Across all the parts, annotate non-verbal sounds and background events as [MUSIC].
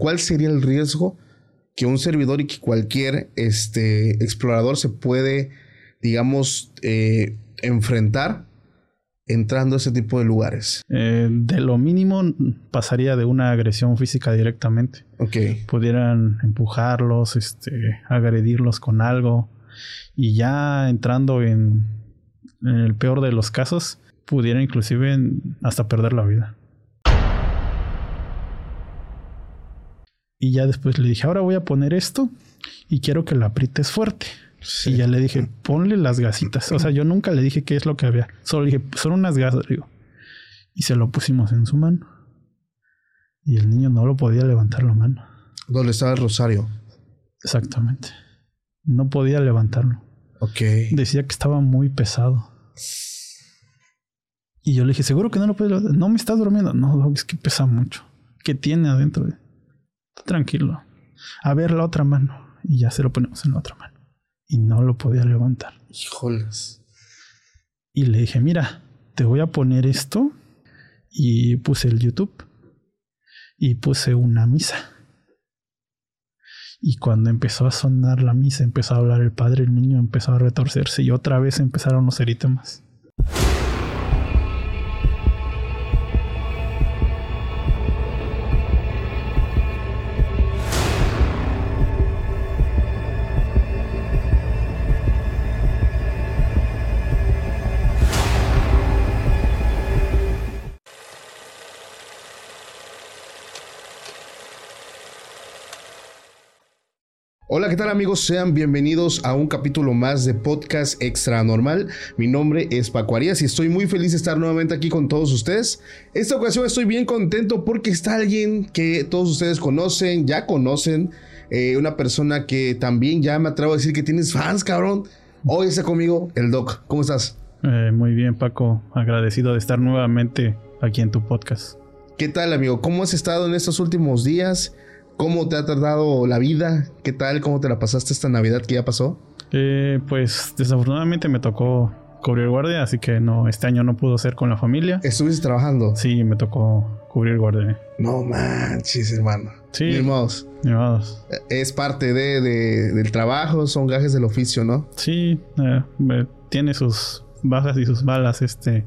¿Cuál sería el riesgo que un servidor y que cualquier este, explorador se puede, digamos, eh, enfrentar entrando a ese tipo de lugares? Eh, de lo mínimo pasaría de una agresión física directamente. Ok. Pudieran empujarlos, este, agredirlos con algo. Y ya entrando en, en el peor de los casos, pudieran inclusive hasta perder la vida. Y ya después le dije, ahora voy a poner esto y quiero que la aprietes fuerte. Y ya le dije, ponle las gasitas. O sea, yo nunca le dije qué es lo que había. Solo le dije, son unas gasas. Digo. Y se lo pusimos en su mano. Y el niño no lo podía levantar la mano. ¿Dónde estaba el rosario? Exactamente. No podía levantarlo. Ok. Decía que estaba muy pesado. Y yo le dije, ¿seguro que no lo puedes levantar? No me estás durmiendo. No, es que pesa mucho. ¿Qué tiene adentro? Tranquilo. A ver la otra mano. Y ya se lo ponemos en la otra mano. Y no lo podía levantar. Híjoles. Y le dije, mira, te voy a poner esto. Y puse el YouTube. Y puse una misa. Y cuando empezó a sonar la misa, empezó a hablar el padre, el niño empezó a retorcerse y otra vez empezaron los erítemas. Hola, ¿qué tal amigos? Sean bienvenidos a un capítulo más de Podcast Extra Normal. Mi nombre es Paco Arias y estoy muy feliz de estar nuevamente aquí con todos ustedes. Esta ocasión estoy bien contento porque está alguien que todos ustedes conocen, ya conocen, eh, una persona que también ya me atrevo a decir que tienes fans, cabrón. Hoy está conmigo el Doc. ¿Cómo estás? Eh, muy bien, Paco. Agradecido de estar nuevamente aquí en tu podcast. ¿Qué tal, amigo? ¿Cómo has estado en estos últimos días? ¿Cómo te ha tardado la vida? ¿Qué tal? ¿Cómo te la pasaste esta Navidad que ya pasó? Eh, pues desafortunadamente me tocó cubrir guardia, así que no, este año no pudo ser con la familia. ¿Estuviste trabajando? Sí, me tocó cubrir guardia. No manches, hermano. Sí. Ni modos. Ni modos. Es parte de, de- del trabajo, son gajes del oficio, ¿no? Sí, eh, tiene sus bajas y sus balas este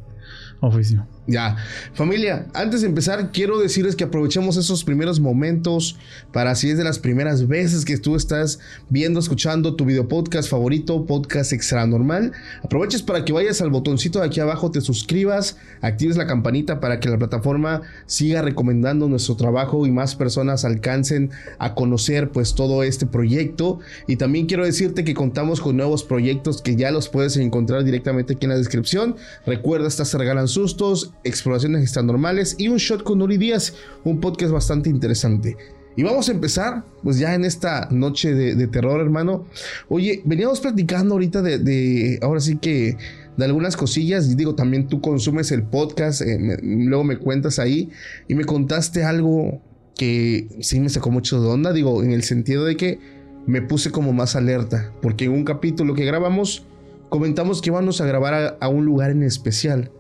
oficio. Ya, familia, antes de empezar quiero decirles que aprovechemos esos primeros momentos para si es de las primeras veces que tú estás viendo, escuchando tu video podcast favorito, podcast extra normal, aproveches para que vayas al botoncito de aquí abajo, te suscribas, actives la campanita para que la plataforma siga recomendando nuestro trabajo y más personas alcancen a conocer pues todo este proyecto y también quiero decirte que contamos con nuevos proyectos que ya los puedes encontrar directamente aquí en la descripción. Recuerda, estas se regalan sustos, exploraciones extranormales y un shot con Uri Díaz, un podcast bastante interesante. Y vamos a empezar, pues ya en esta noche de, terror, hermano. Oye, veníamos platicando ahorita de, de- ahora sí que, de algunas cosillas. Y digo, también tú consumes el podcast, eh, luego me cuentas ahí. Y me contaste algo que sí me sacó mucho de onda. Digo, en el sentido de que me puse como más alerta. Porque en un capítulo que grabamos, comentamos que íbamos a grabar a un lugar en especial.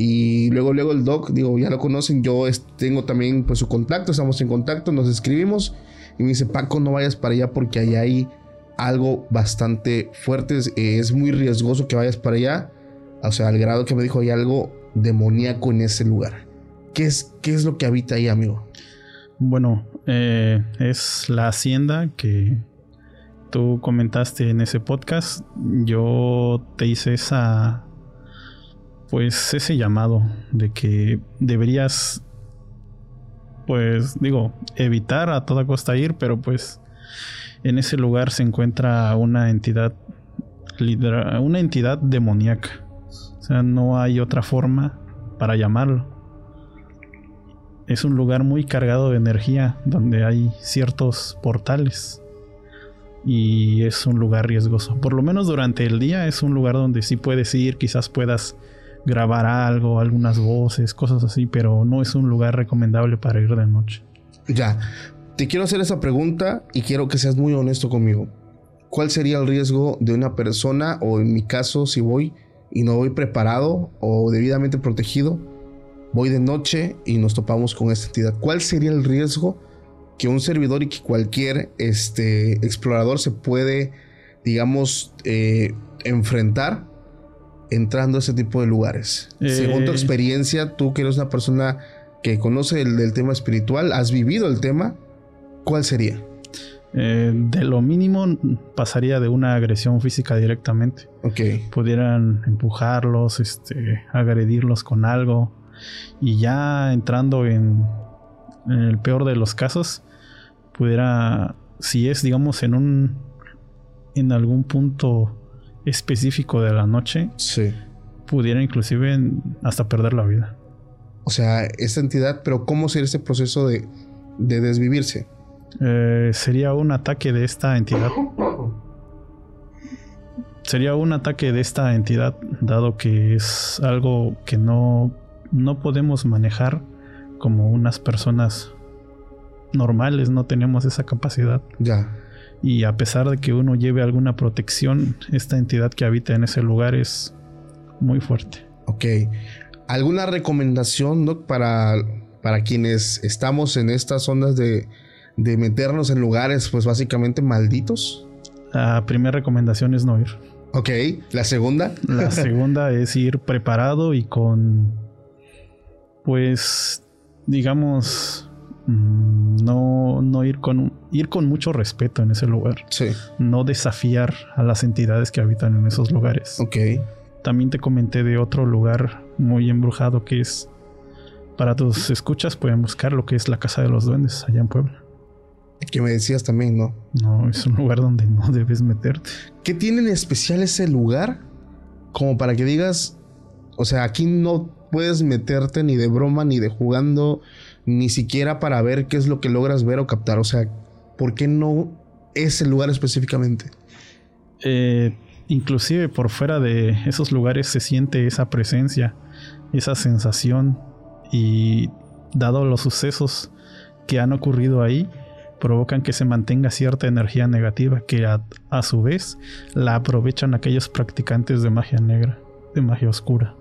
Y luego, luego el doc, digo, ya lo conocen, yo tengo también pues su contacto, estamos en contacto, nos escribimos. Y me dice, Paco, no vayas para allá porque allá hay algo bastante fuerte. Es, es muy riesgoso que vayas para allá. O sea, al grado que me dijo, hay algo demoníaco en ese lugar. ¿Qué es, qué es lo que habita ahí, amigo? Bueno, eh, es la hacienda que tú comentaste en ese podcast. Yo te hice esa, pues ese llamado de que deberías, pues digo, evitar a toda costa ir, pero pues en ese lugar se encuentra una entidad, una entidad demoníaca. O sea, no hay otra forma para llamarlo es un lugar muy cargado de energía donde hay ciertos portales y es un lugar riesgoso. Por lo menos durante el día es un lugar donde sí puedes ir, quizás puedas grabar algo, algunas voces, cosas así, pero no es un lugar recomendable para ir de noche. Ya, te quiero hacer esa pregunta y quiero que seas muy honesto conmigo. ¿Cuál sería el riesgo de una persona o en mi caso si voy y no voy preparado o debidamente protegido? Voy de noche y nos topamos con esta entidad. ¿Cuál sería el riesgo que un servidor y que cualquier este, explorador se puede, digamos, eh, enfrentar entrando a ese tipo de lugares. Según tu eh. experiencia, tú que eres una persona que conoce el, tema espiritual, has vivido el tema, ¿cuál sería? Eh, de lo mínimo pasaría de una agresión física directamente. Ok. Pudieran empujarlos, este, agredirlos con algo. Y ya entrando en, en el peor de los casos, pudiera, si es, digamos, en un, en algún punto específico de la noche, sí. pudiera inclusive hasta perder la vida. O sea, esa entidad, pero ¿cómo sería ese proceso de, de desvivirse? Eh, sería un ataque de esta entidad. Sería un ataque de esta entidad, dado que es algo que no, no podemos manejar como unas personas normales, no tenemos esa capacidad. Ya. Y a pesar de que uno lleve alguna protección, esta entidad que habita en ese lugar es muy fuerte. Ok. ¿Alguna recomendación, Doc, para, para quienes estamos en estas zonas de, de meternos en lugares, pues básicamente malditos? La primera recomendación es no ir. Ok. ¿La segunda? La [LAUGHS] segunda es ir preparado y con, pues, digamos, no, no ir con ir con mucho respeto en ese lugar. Sí. No desafiar a las entidades que habitan en esos lugares. Ok. También te comenté de otro lugar muy embrujado que es. Para tus escuchas pueden buscar lo que es la Casa de los Duendes allá en Puebla. Que me decías también, ¿no? No, es un lugar donde no [LAUGHS] debes meterte. ¿Qué tiene en especial ese lugar? Como para que digas, o sea, aquí no puedes meterte ni de broma, ni de jugando, ni siquiera para ver qué es lo que logras ver o captar. O sea, ¿por qué no ese lugar específicamente? Eh, inclusive por fuera de esos lugares se siente esa presencia, esa sensación y dado los sucesos que han ocurrido ahí, provocan que se mantenga cierta energía negativa que a su vez la aprovechan aquellos practicantes de magia negra, de magia oscura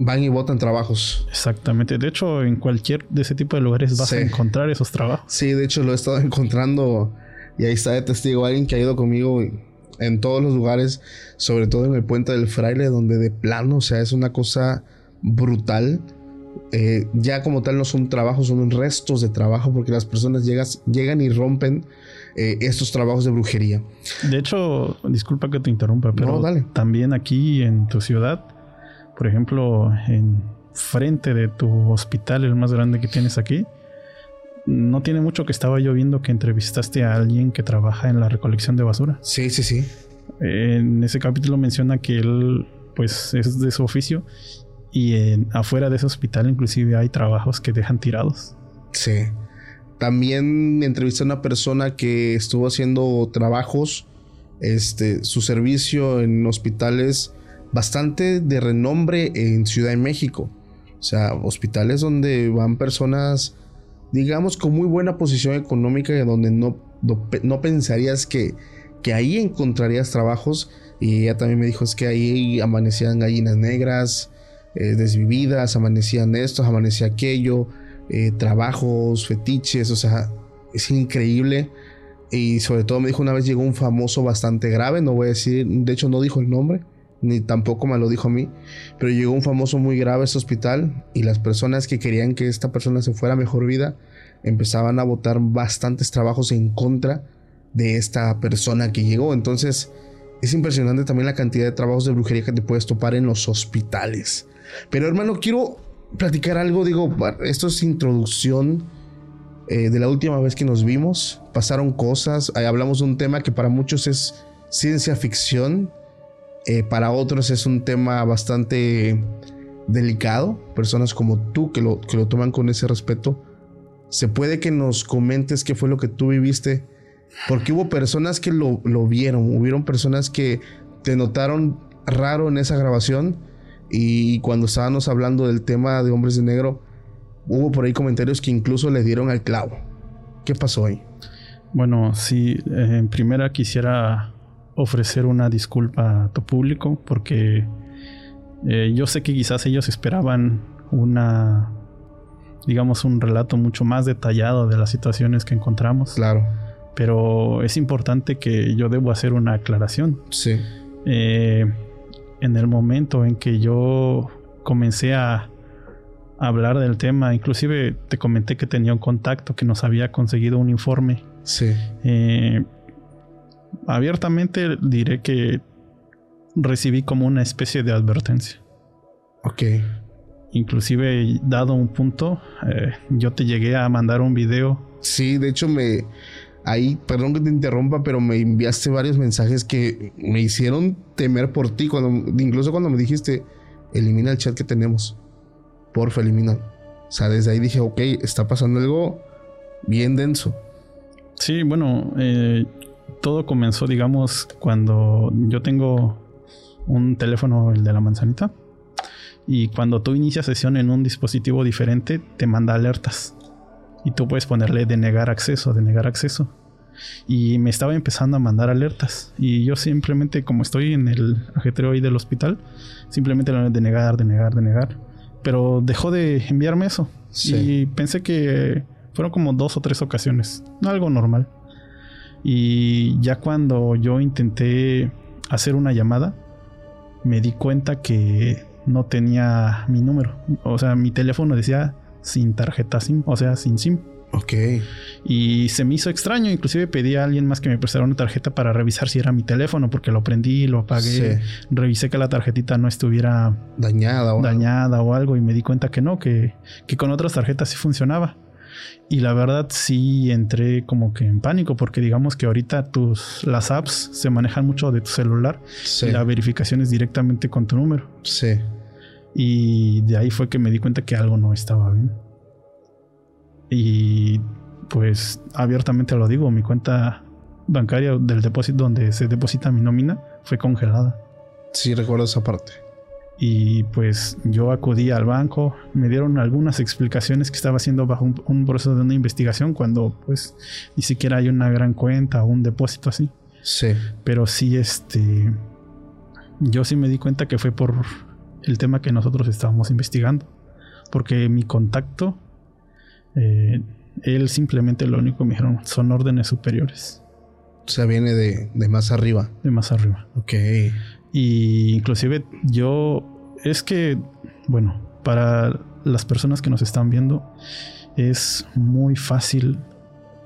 van y votan trabajos. Exactamente. De hecho, en cualquier de ese tipo de lugares vas a encontrar esos trabajos. Sí, de hecho lo he estado [LAUGHS] encontrando y ahí está de testigo alguien que ha ido conmigo en todos los lugares, sobre todo en el puente del fraile, donde de plano, o sea, es una cosa brutal. Eh, ya como tal no son trabajos, son restos de trabajo porque las personas llegas, llegan y rompen eh, estos trabajos de brujería. De hecho, disculpa que te interrumpa, pero también aquí en tu ciudad por ejemplo, en frente de tu hospital, el más grande que tienes aquí, no tiene mucho que estaba yo viendo que entrevistaste a alguien que trabaja en la recolección de basura. Sí, sí, sí. En ese capítulo menciona que él, pues, es de su oficio y en, afuera de ese hospital inclusive hay trabajos que dejan tirados. Sí. También entrevisté a una persona que estuvo haciendo trabajos, este, su servicio en hospitales bastante de renombre en Ciudad de México. O sea, hospitales donde van personas, digamos, con muy buena posición económica y donde no, no, pensarías que, que ahí encontrarías trabajos. Y ella también me dijo, es que ahí amanecían gallinas negras, eh, desvividas, amanecían esto, amanecía aquello, eh, trabajos, fetiches, o sea, es increíble. Y sobre todo me dijo una vez llegó un famoso bastante grave, no voy a decir, de hecho no dijo el nombre, ni tampoco me lo dijo a mí, pero llegó un famoso muy grave a este hospital y las personas que querían que esta persona se fuera a mejor vida empezaban a votar bastantes trabajos en contra de esta persona que llegó. Entonces es impresionante también la cantidad de trabajos de brujería que te puedes topar en los hospitales. Pero hermano, quiero platicar algo, digo, esto es introducción eh, de la última vez que nos vimos. Pasaron cosas, hablamos de un tema que para muchos es ciencia ficción eh, para otros es un tema bastante delicado. Personas como tú que lo, que lo toman con ese respeto. Se puede que nos comentes qué fue lo que tú viviste. Porque hubo personas que lo, lo vieron. Hubieron personas que te notaron raro en esa grabación. Y cuando estábamos hablando del tema de hombres de negro, hubo por ahí comentarios que incluso le dieron al clavo. ¿Qué pasó ahí? Bueno, sí, eh, en primera quisiera ofrecer una disculpa a tu público porque eh, yo sé que quizás ellos esperaban una digamos, un relato mucho más detallado de las situaciones que encontramos. Claro. Pero es importante que yo debo hacer una aclaración. Sí. Eh, en el momento en que yo comencé a hablar del tema, inclusive te comenté que tenía un contacto que nos había conseguido un informe. Sí. Eh, abiertamente diré que recibí como una especie de advertencia. Ok. Inclusive, dado un punto, eh, yo te llegué a mandar un video. Sí, de hecho me... Ahí, perdón que te interrumpa, pero me enviaste varios mensajes que me hicieron temer por ti. Cuando, incluso cuando me dijiste, elimina el chat que tenemos. Porfa, elimina. O sea, desde ahí dije, ok, está pasando algo bien denso. Sí, bueno, eh, todo comenzó, digamos, cuando yo tengo un teléfono, el de la manzanita. Y cuando tú inicias sesión en un dispositivo diferente, te manda alertas. Y tú puedes ponerle denegar acceso, denegar acceso. Y me estaba empezando a mandar alertas. Y yo simplemente, como estoy en el ajetreo ahí del hospital, simplemente le denegar, denegar, denegar. Pero dejó de enviarme eso. Y pensé que fueron como dos o tres ocasiones. Algo normal. Y ya cuando yo intenté hacer una llamada, me di cuenta que no tenía mi número. O sea, mi teléfono decía sin tarjeta SIM, o sea, sin SIM. Ok. Y se me hizo extraño, inclusive pedí a alguien más que me prestara una tarjeta para revisar si era mi teléfono, porque lo prendí, lo apagué, revisé que la tarjetita no estuviera dañada o, dañada algo. o algo y me di cuenta que no, que, que con otras tarjetas sí funcionaba. Y la verdad sí entré como que en pánico porque digamos que ahorita tus las apps se manejan mucho de tu celular y la verificación es directamente con tu número. Sí. Y de ahí fue que me di cuenta que algo no estaba bien. Y pues abiertamente lo digo, mi cuenta bancaria del depósito donde se deposita mi nómina fue congelada. Sí, recuerdo esa parte. Y pues yo acudí al banco, me dieron algunas explicaciones que estaba haciendo bajo un, proceso de una investigación cuando pues ni siquiera hay una gran cuenta o un depósito así. Sí. Pero sí, este, yo sí me di cuenta que fue por el tema que nosotros estábamos investigando. Porque mi contacto, eh, él simplemente lo único que me dijeron son órdenes superiores. O sea, viene de, de más arriba. De más arriba. Ok. Y inclusive yo, es que, bueno, para las personas que nos están viendo, es muy fácil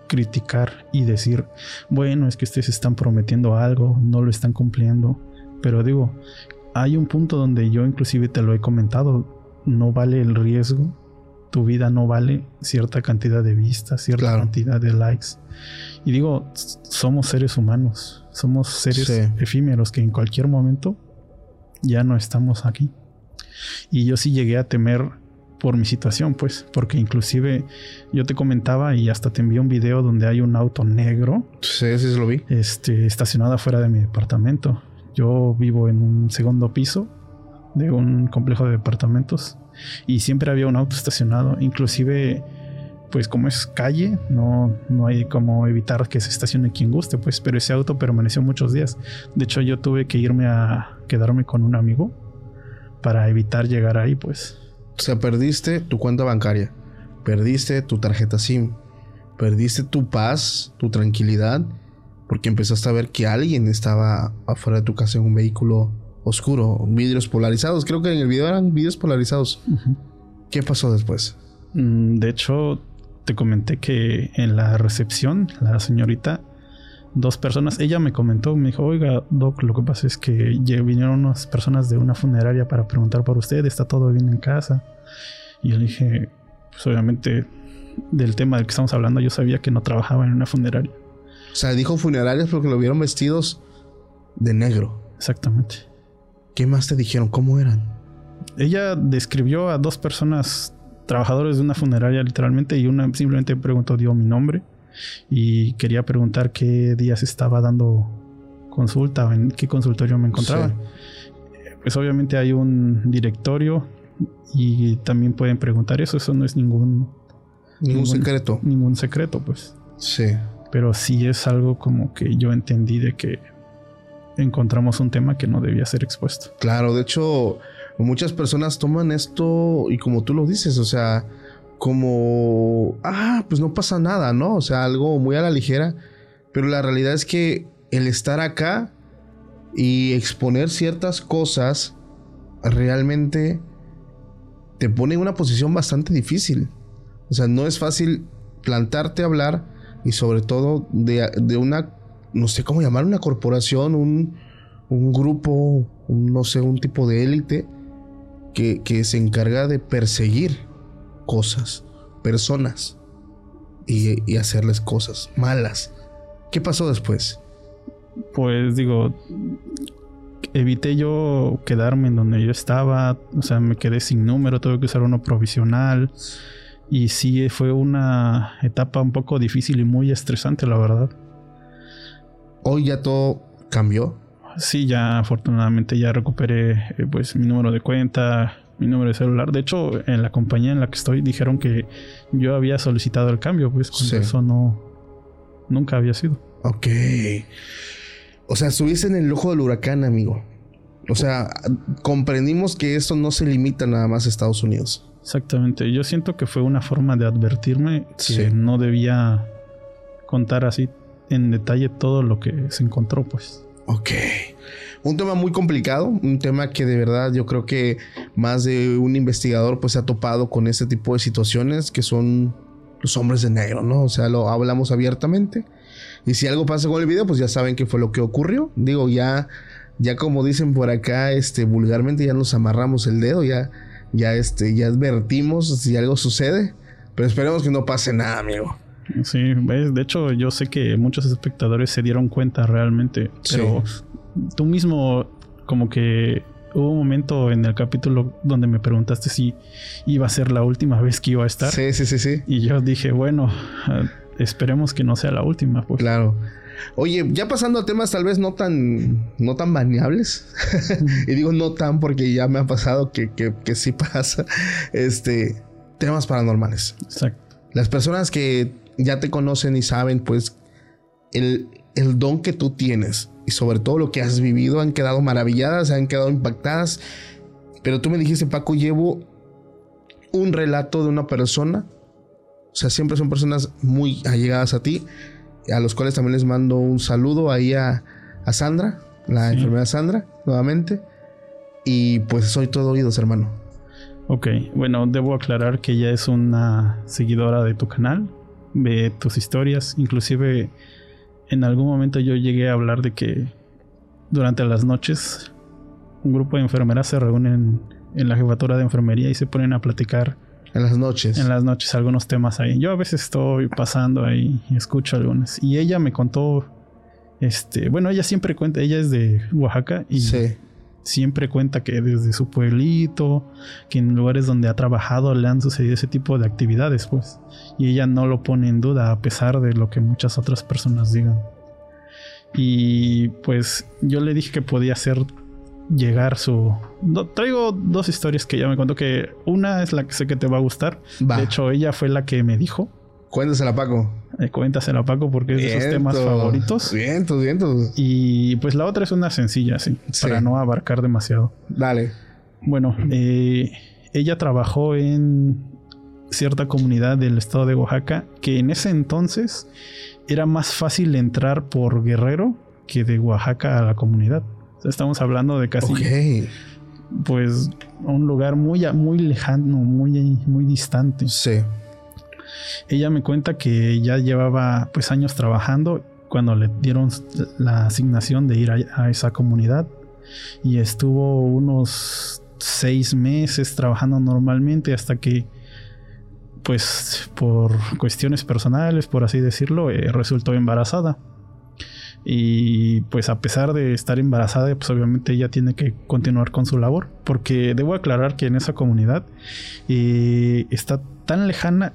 criticar y decir, bueno, es que ustedes están prometiendo algo, no lo están cumpliendo. Pero digo, hay un punto donde yo inclusive te lo he comentado, no vale el riesgo, tu vida no vale cierta cantidad de vistas, cierta cantidad de likes. Y digo, somos seres humanos, somos seres efímeros que en cualquier momento ya no estamos aquí. Y yo sí llegué a temer por mi situación, pues, porque inclusive yo te comentaba y hasta te envié un video donde hay un auto negro. Sí, sí, lo vi. Este, estacionado afuera de mi departamento. Yo vivo en un segundo piso de un complejo de departamentos y siempre había un auto estacionado. Inclusive pues como es calle, no, no hay como evitar que se estacione quien guste, pues, pero ese auto permaneció muchos días. De hecho, yo tuve que irme a quedarme con un amigo para evitar llegar ahí, pues. O sea, perdiste tu cuenta bancaria, perdiste tu tarjeta SIM, perdiste tu paz, tu tranquilidad, porque empezaste a ver que alguien estaba afuera de tu casa en un vehículo oscuro, vidrios polarizados. Creo que en el video eran vidrios polarizados. ¿Qué pasó después? Mm, de hecho, te comenté que en la recepción, la señorita, dos personas, ella me comentó, me dijo, oiga, Doc, lo que pasa es que vinieron unas personas de una funeraria para preguntar por usted, está todo bien en casa. Y yo le dije, pues obviamente del tema del que estamos hablando, yo sabía que no trabajaba en una funeraria. O sea, dijo funerarias porque lo vieron vestidos de negro. Exactamente. ¿Qué más te dijeron? ¿Cómo eran? Ella describió a dos personas trabajadores de una funeraria literalmente y una simplemente preguntó, dio mi nombre y quería preguntar qué días estaba dando consulta o en qué consultorio me encontraba. Pues obviamente hay un directorio y también pueden preguntar eso, eso no es ningún... Ningún, secreto. Ningún secreto, pues. Sí. Pero sí es algo como que yo entendí de que encontramos un tema que no debía ser expuesto. Claro, de hecho, muchas personas toman esto y como tú lo dices, o sea, como, ah, pues no pasa nada, ¿no? O sea, algo muy a la ligera. Pero la realidad es que el estar acá y exponer ciertas cosas realmente te pone en una posición bastante difícil. O sea, no es fácil plantarte a hablar y sobre todo de, una, no sé cómo llamar, una corporación, un, un grupo, no sé, un tipo de élite que, que se encarga de perseguir cosas, personas y, hacerles cosas malas. ¿Qué pasó después? Pues digo, evité yo quedarme en donde yo estaba, o sea, me quedé sin número, tuve que usar uno provisional. Y sí, fue una etapa un poco difícil y muy estresante, la verdad. Hoy ya todo cambió. Sí, ya afortunadamente ya recuperé eh, pues mi número de cuenta, mi número de celular. De hecho, en la compañía en la que estoy dijeron que yo había solicitado el cambio, pues eso no nunca había sido. Ok. O sea, estuviste en el ojo del huracán, amigo. O sea, comprendimos que esto no se limita nada más a Estados Unidos. Exactamente. Yo siento que fue una forma de advertirme que no debía contar así en detalle todo lo que se encontró, pues. Ok. Un tema muy complicado, un tema que de verdad yo creo que más de un investigador pues se ha topado con este tipo de situaciones que son los hombres de negro, ¿no? O sea, lo hablamos abiertamente. Y si algo pasa con el video, pues ya saben qué fue lo que ocurrió. Digo, ya, ya como dicen por acá, este, vulgarmente ya nos amarramos el dedo, ya, ya, este, ya advertimos si algo sucede. Pero esperemos que no pase nada, amigo. Sí, de hecho yo sé que muchos espectadores se dieron cuenta realmente, pero tú mismo como que hubo un momento en el capítulo donde me preguntaste si iba a ser la última vez que iba a estar. Sí, sí, sí, sí. Y yo dije, bueno, eh, esperemos que no sea la última. Pues. Claro. Oye, ya pasando a temas tal vez no tan, no tan baneables. [LAUGHS] y digo no tan porque ya me ha pasado que, que, que sí pasa. Este, temas paranormales. Exacto. Las personas que ya te conocen y saben, pues, el, el don que tú tienes y sobre todo lo que has vivido han quedado maravilladas, han quedado impactadas. Pero tú me dijiste, Paco, llevo un relato de una persona. O sea, siempre son personas muy allegadas a ti, a los cuales también les mando un saludo ahí a, Sandra, la enfermera Sandra, nuevamente. Y pues soy todo oídos, hermano. Ok, bueno, debo aclarar que ella es una seguidora de tu canal, ve tus historias, inclusive en algún momento yo llegué a hablar de que durante las noches un grupo de enfermeras se reúnen en la jefatura de enfermería y se ponen a platicar. En las noches. En las noches, algunos temas ahí. Yo a veces estoy pasando ahí y escucho algunos. Y ella me contó, este, bueno, ella siempre cuenta, ella es de Oaxaca y sí siempre cuenta que desde su pueblito, que en lugares donde ha trabajado le han sucedido ese tipo de actividades, pues. Y ella no lo pone en duda a pesar de lo que muchas otras personas digan. Y pues yo le dije que podía hacer llegar su... traigo dos historias que ella me contó que una es la que sé que te va a gustar. De hecho, ella fue la que me dijo. Cuéntasela, Paco. Eh, cuéntasela, Paco, porque es de esos temas favoritos. Vientos, vientos. Y pues la otra es una sencilla, sí, para no abarcar demasiado. Dale. Bueno, eh, ella trabajó en cierta comunidad del estado de Oaxaca que en ese entonces era más fácil entrar por Guerrero que de Oaxaca a la comunidad. estamos hablando de casi. Pues un lugar muy, muy lejano, muy, muy distante. Sí. Ella me cuenta que ya llevaba pues años trabajando cuando le dieron la asignación de ir a, esa comunidad y estuvo unos seis meses trabajando normalmente hasta que pues por cuestiones personales, por así decirlo, eh, resultó embarazada. Y pues a pesar de estar embarazada, pues obviamente ella tiene que continuar con su labor. Porque debo aclarar que en esa comunidad eh, está tan lejana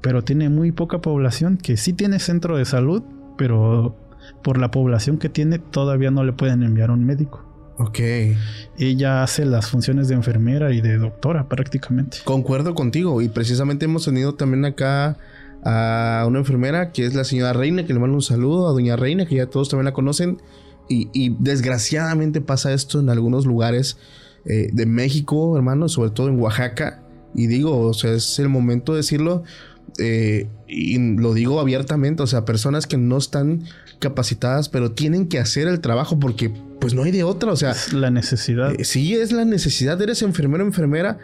pero tiene muy poca población que sí tiene centro de salud, pero por la población que tiene todavía no le pueden enviar un médico. Ok. Ella hace las funciones de enfermera y de doctora prácticamente. Concuerdo contigo y precisamente hemos tenido también acá a una enfermera que es la señora Reina, que le mando un saludo a doña Reina, que ya todos también la conocen. Y, desgraciadamente pasa esto en algunos lugares eh, de México, hermano, sobre todo en Oaxaca Y digo, o sea, es el momento de decirlo. Eh, y lo digo abiertamente, o sea, personas que no están capacitadas, pero tienen que hacer el trabajo porque pues no hay de otra, o sea, Es la necesidad. eh, sí es la necesidad, eres enfermero, enfermera,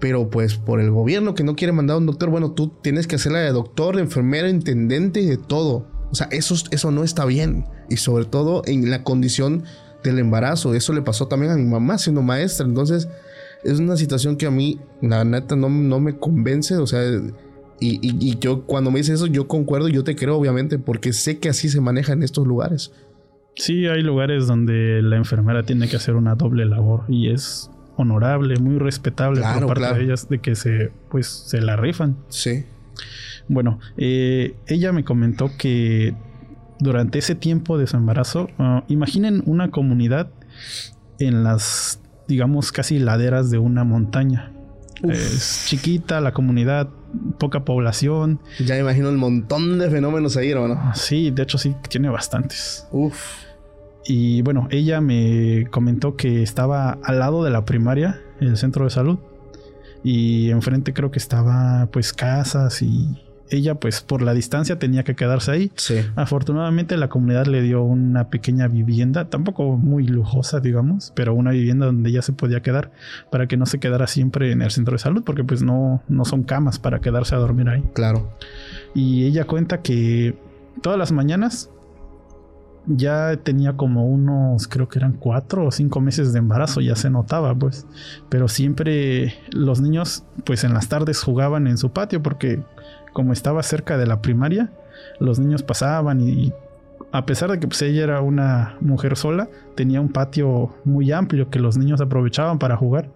pero pues por el gobierno que no quiere mandar a un doctor, bueno, tú tienes que hacerla de doctor, de enfermera, intendente y de todo. O sea, eso, eso no está bien. Y sobre todo en la condición del embarazo. Eso le pasó también a mi mamá siendo maestra. Entonces, es una situación que a mí, la neta, no, no me convence. O sea, y, y- y yo cuando me dices eso, yo concuerdo, yo te creo, obviamente, porque sé que así se maneja en estos lugares. Sí, hay lugares donde la enfermera tiene que hacer una doble labor y es honorable, muy respetable Claro, por parte claro. de ellas de que se pues se la rifan. Sí. Bueno, eh, ella me comentó que durante ese tiempo de su embarazo, ah, imaginen una comunidad en las, digamos, casi laderas de una montaña. Uf. Es chiquita la comunidad, poca población. Ya me imagino el montón de fenómenos ahí, hermano. Sí, de hecho sí, tiene bastantes. Uf. Y bueno, ella me comentó que estaba al lado de la primaria, el centro de salud. Y enfrente creo que estaba pues casas y ella pues por la distancia tenía que quedarse ahí. Sí. Afortunadamente la comunidad le dio una pequeña vivienda, tampoco muy lujosa digamos, pero una vivienda donde ella se podía quedar para que no se quedara siempre en el centro de salud porque pues no, no son camas para quedarse a dormir ahí. Claro. Y ella cuenta que todas las mañanas ya tenía como unos, creo que eran cuatro o cinco meses de embarazo, ya se notaba, pues. Pero siempre los niños, pues en las tardes jugaban en su patio porque como estaba cerca de la primaria, los niños pasaban y a pesar de que pues, ella era una mujer sola, tenía un patio muy amplio que los niños aprovechaban para jugar.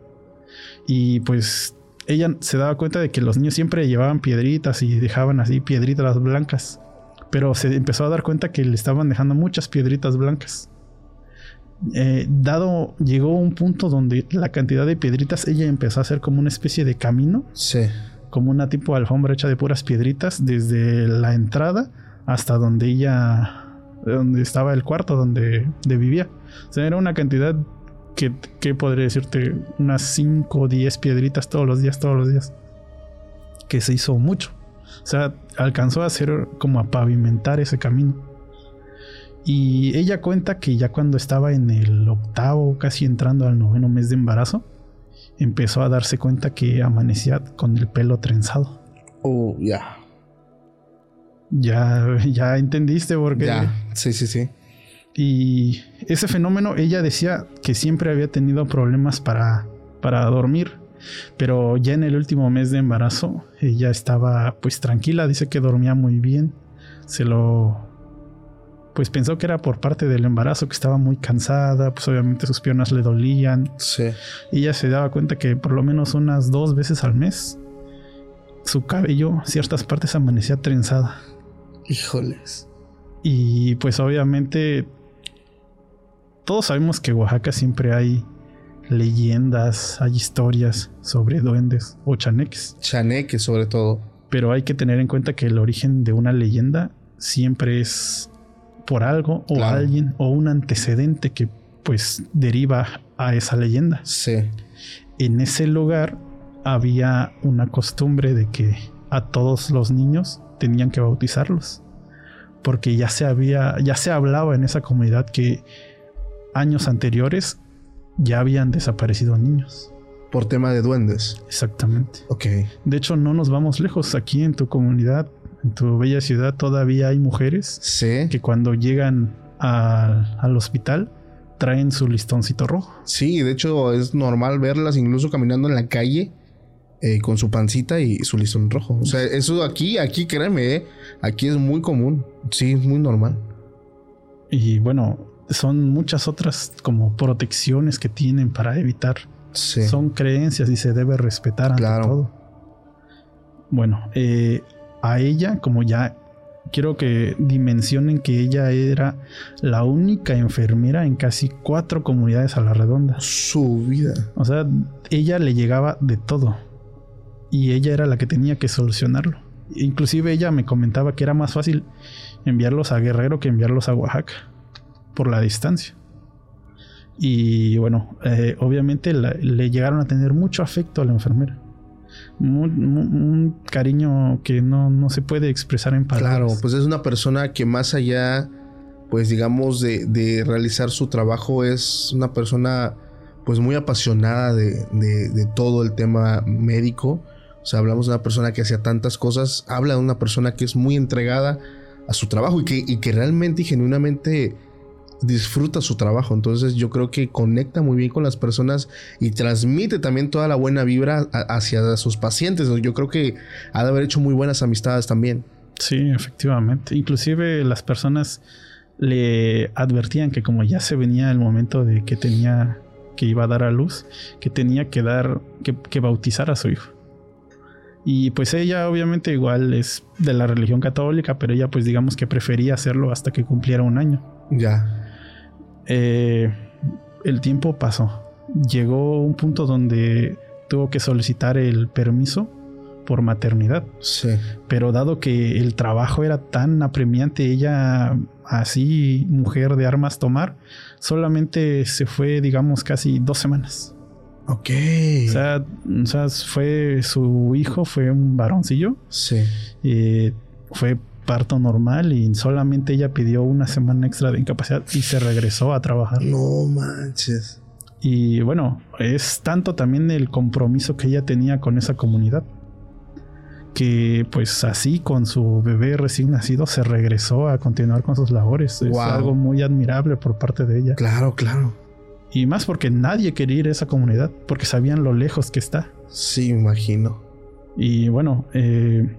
Y pues ella se daba cuenta de que los niños siempre llevaban piedritas y dejaban así piedritas blancas. Pero se empezó a dar cuenta que le estaban dejando muchas piedritas blancas. Eh, dado, llegó un punto donde la cantidad de piedritas, ella empezó a hacer como una especie de camino, Sí. Como una tipo alfombra hecha de puras piedritas, desde la entrada hasta donde ella, donde estaba el cuarto donde, donde vivía. O sea, era una cantidad que, que podría decirte, unas 5 o 10 piedritas todos los días, todos los días. Que se hizo mucho. O sea, alcanzó a hacer como a pavimentar ese camino. Y ella cuenta que ya cuando estaba en el octavo, casi entrando al noveno mes de embarazo, empezó a darse cuenta que amanecía con el pelo trenzado. Oh, ya. Ya, ya entendiste por qué. Ya. Sí, sí, sí. Y ese fenómeno, ella decía que siempre había tenido problemas para, para dormir. Pero ya en el último mes de embarazo, ella estaba pues tranquila, dice que dormía muy bien. Se lo... Pues pensó que era por parte del embarazo, que estaba muy cansada, pues obviamente sus piernas le dolían. Sí. Y ella se daba cuenta que por lo menos unas dos veces al mes, su cabello, ciertas partes amanecía trenzada. Híjoles. Y pues obviamente todos sabemos que en Oaxaca siempre hay leyendas, hay historias sobre duendes o chaneques. Chaneque, sobre todo. Pero hay que tener en cuenta que el origen de una leyenda siempre es por algo o Claro. alguien o un antecedente que pues deriva a esa leyenda. Sí. En ese lugar había una costumbre de que a todos los niños tenían que bautizarlos. Porque ya se había, ya se hablaba en esa comunidad que años anteriores ya habían desaparecido niños. Por tema de duendes. Exactamente. Ok. De hecho, no nos vamos lejos. Aquí en tu comunidad, en tu bella ciudad, todavía hay mujeres Sí. que cuando llegan al- al hospital traen su listoncito rojo. Sí, de hecho es normal verlas incluso caminando en la calle eh, con su pancita y su listón rojo. O sea, eso aquí, aquí créeme, eh, aquí es muy común. Sí, es muy normal. Y bueno, son muchas otras como protecciones que tienen para evitar. Sí. Son creencias y se debe respetar ante Claro. todo. Bueno, eh, a ella, como ya quiero que dimensionen que ella era la única enfermera en casi cuatro comunidades a la redonda. Su vida. O sea, ella le llegaba de todo. Y ella era la que tenía que solucionarlo. Inclusive ella me comentaba que era más fácil enviarlos a Guerrero que enviarlos a Oaxaca. Por la distancia. Y bueno, eh, obviamente la- le llegaron a tener mucho afecto a la enfermera. Un cariño que no, no, se puede expresar en palabras. Claro, pues es una persona que más allá, pues digamos, de, de realizar su trabajo, es una persona pues muy apasionada de, de, todo el tema médico. O sea, hablamos de una persona que hacía tantas cosas, habla de una persona que es muy entregada a su trabajo y que, y que realmente y genuinamente disfruta su trabajo. Entonces yo creo que conecta muy bien con las personas y transmite también toda la buena vibra hacia sus pacientes. Yo creo que ha de haber hecho muy buenas amistades también. Sí, efectivamente. Inclusive las personas le advertían que como ya se venía el momento de que tenía que iba a dar a luz, que tenía que dar, que, que bautizar a su hijo. Y pues ella obviamente igual es de la religión católica, pero ella pues digamos que prefería hacerlo hasta que cumpliera un año. Ya. Eh, el tiempo pasó. Llegó un punto donde tuvo que solicitar el permiso por maternidad. Sí. Pero dado que el trabajo era tan apremiante, ella así, mujer de armas tomar, solamente se fue, digamos, casi dos semanas. Ok. O sea, o sea fue su hijo, fue un varoncillo. Sí. Eh, fue parto normal y solamente ella pidió una semana extra de incapacidad y se regresó a trabajar. No manches. Y bueno, es tanto también el compromiso que ella tenía con esa comunidad que pues así con su bebé recién nacido se regresó a continuar con sus labores. Es algo muy admirable por parte de ella. Claro, claro. Y más porque nadie quería ir a esa comunidad porque sabían lo lejos que está. Sí, imagino. Y bueno, eh,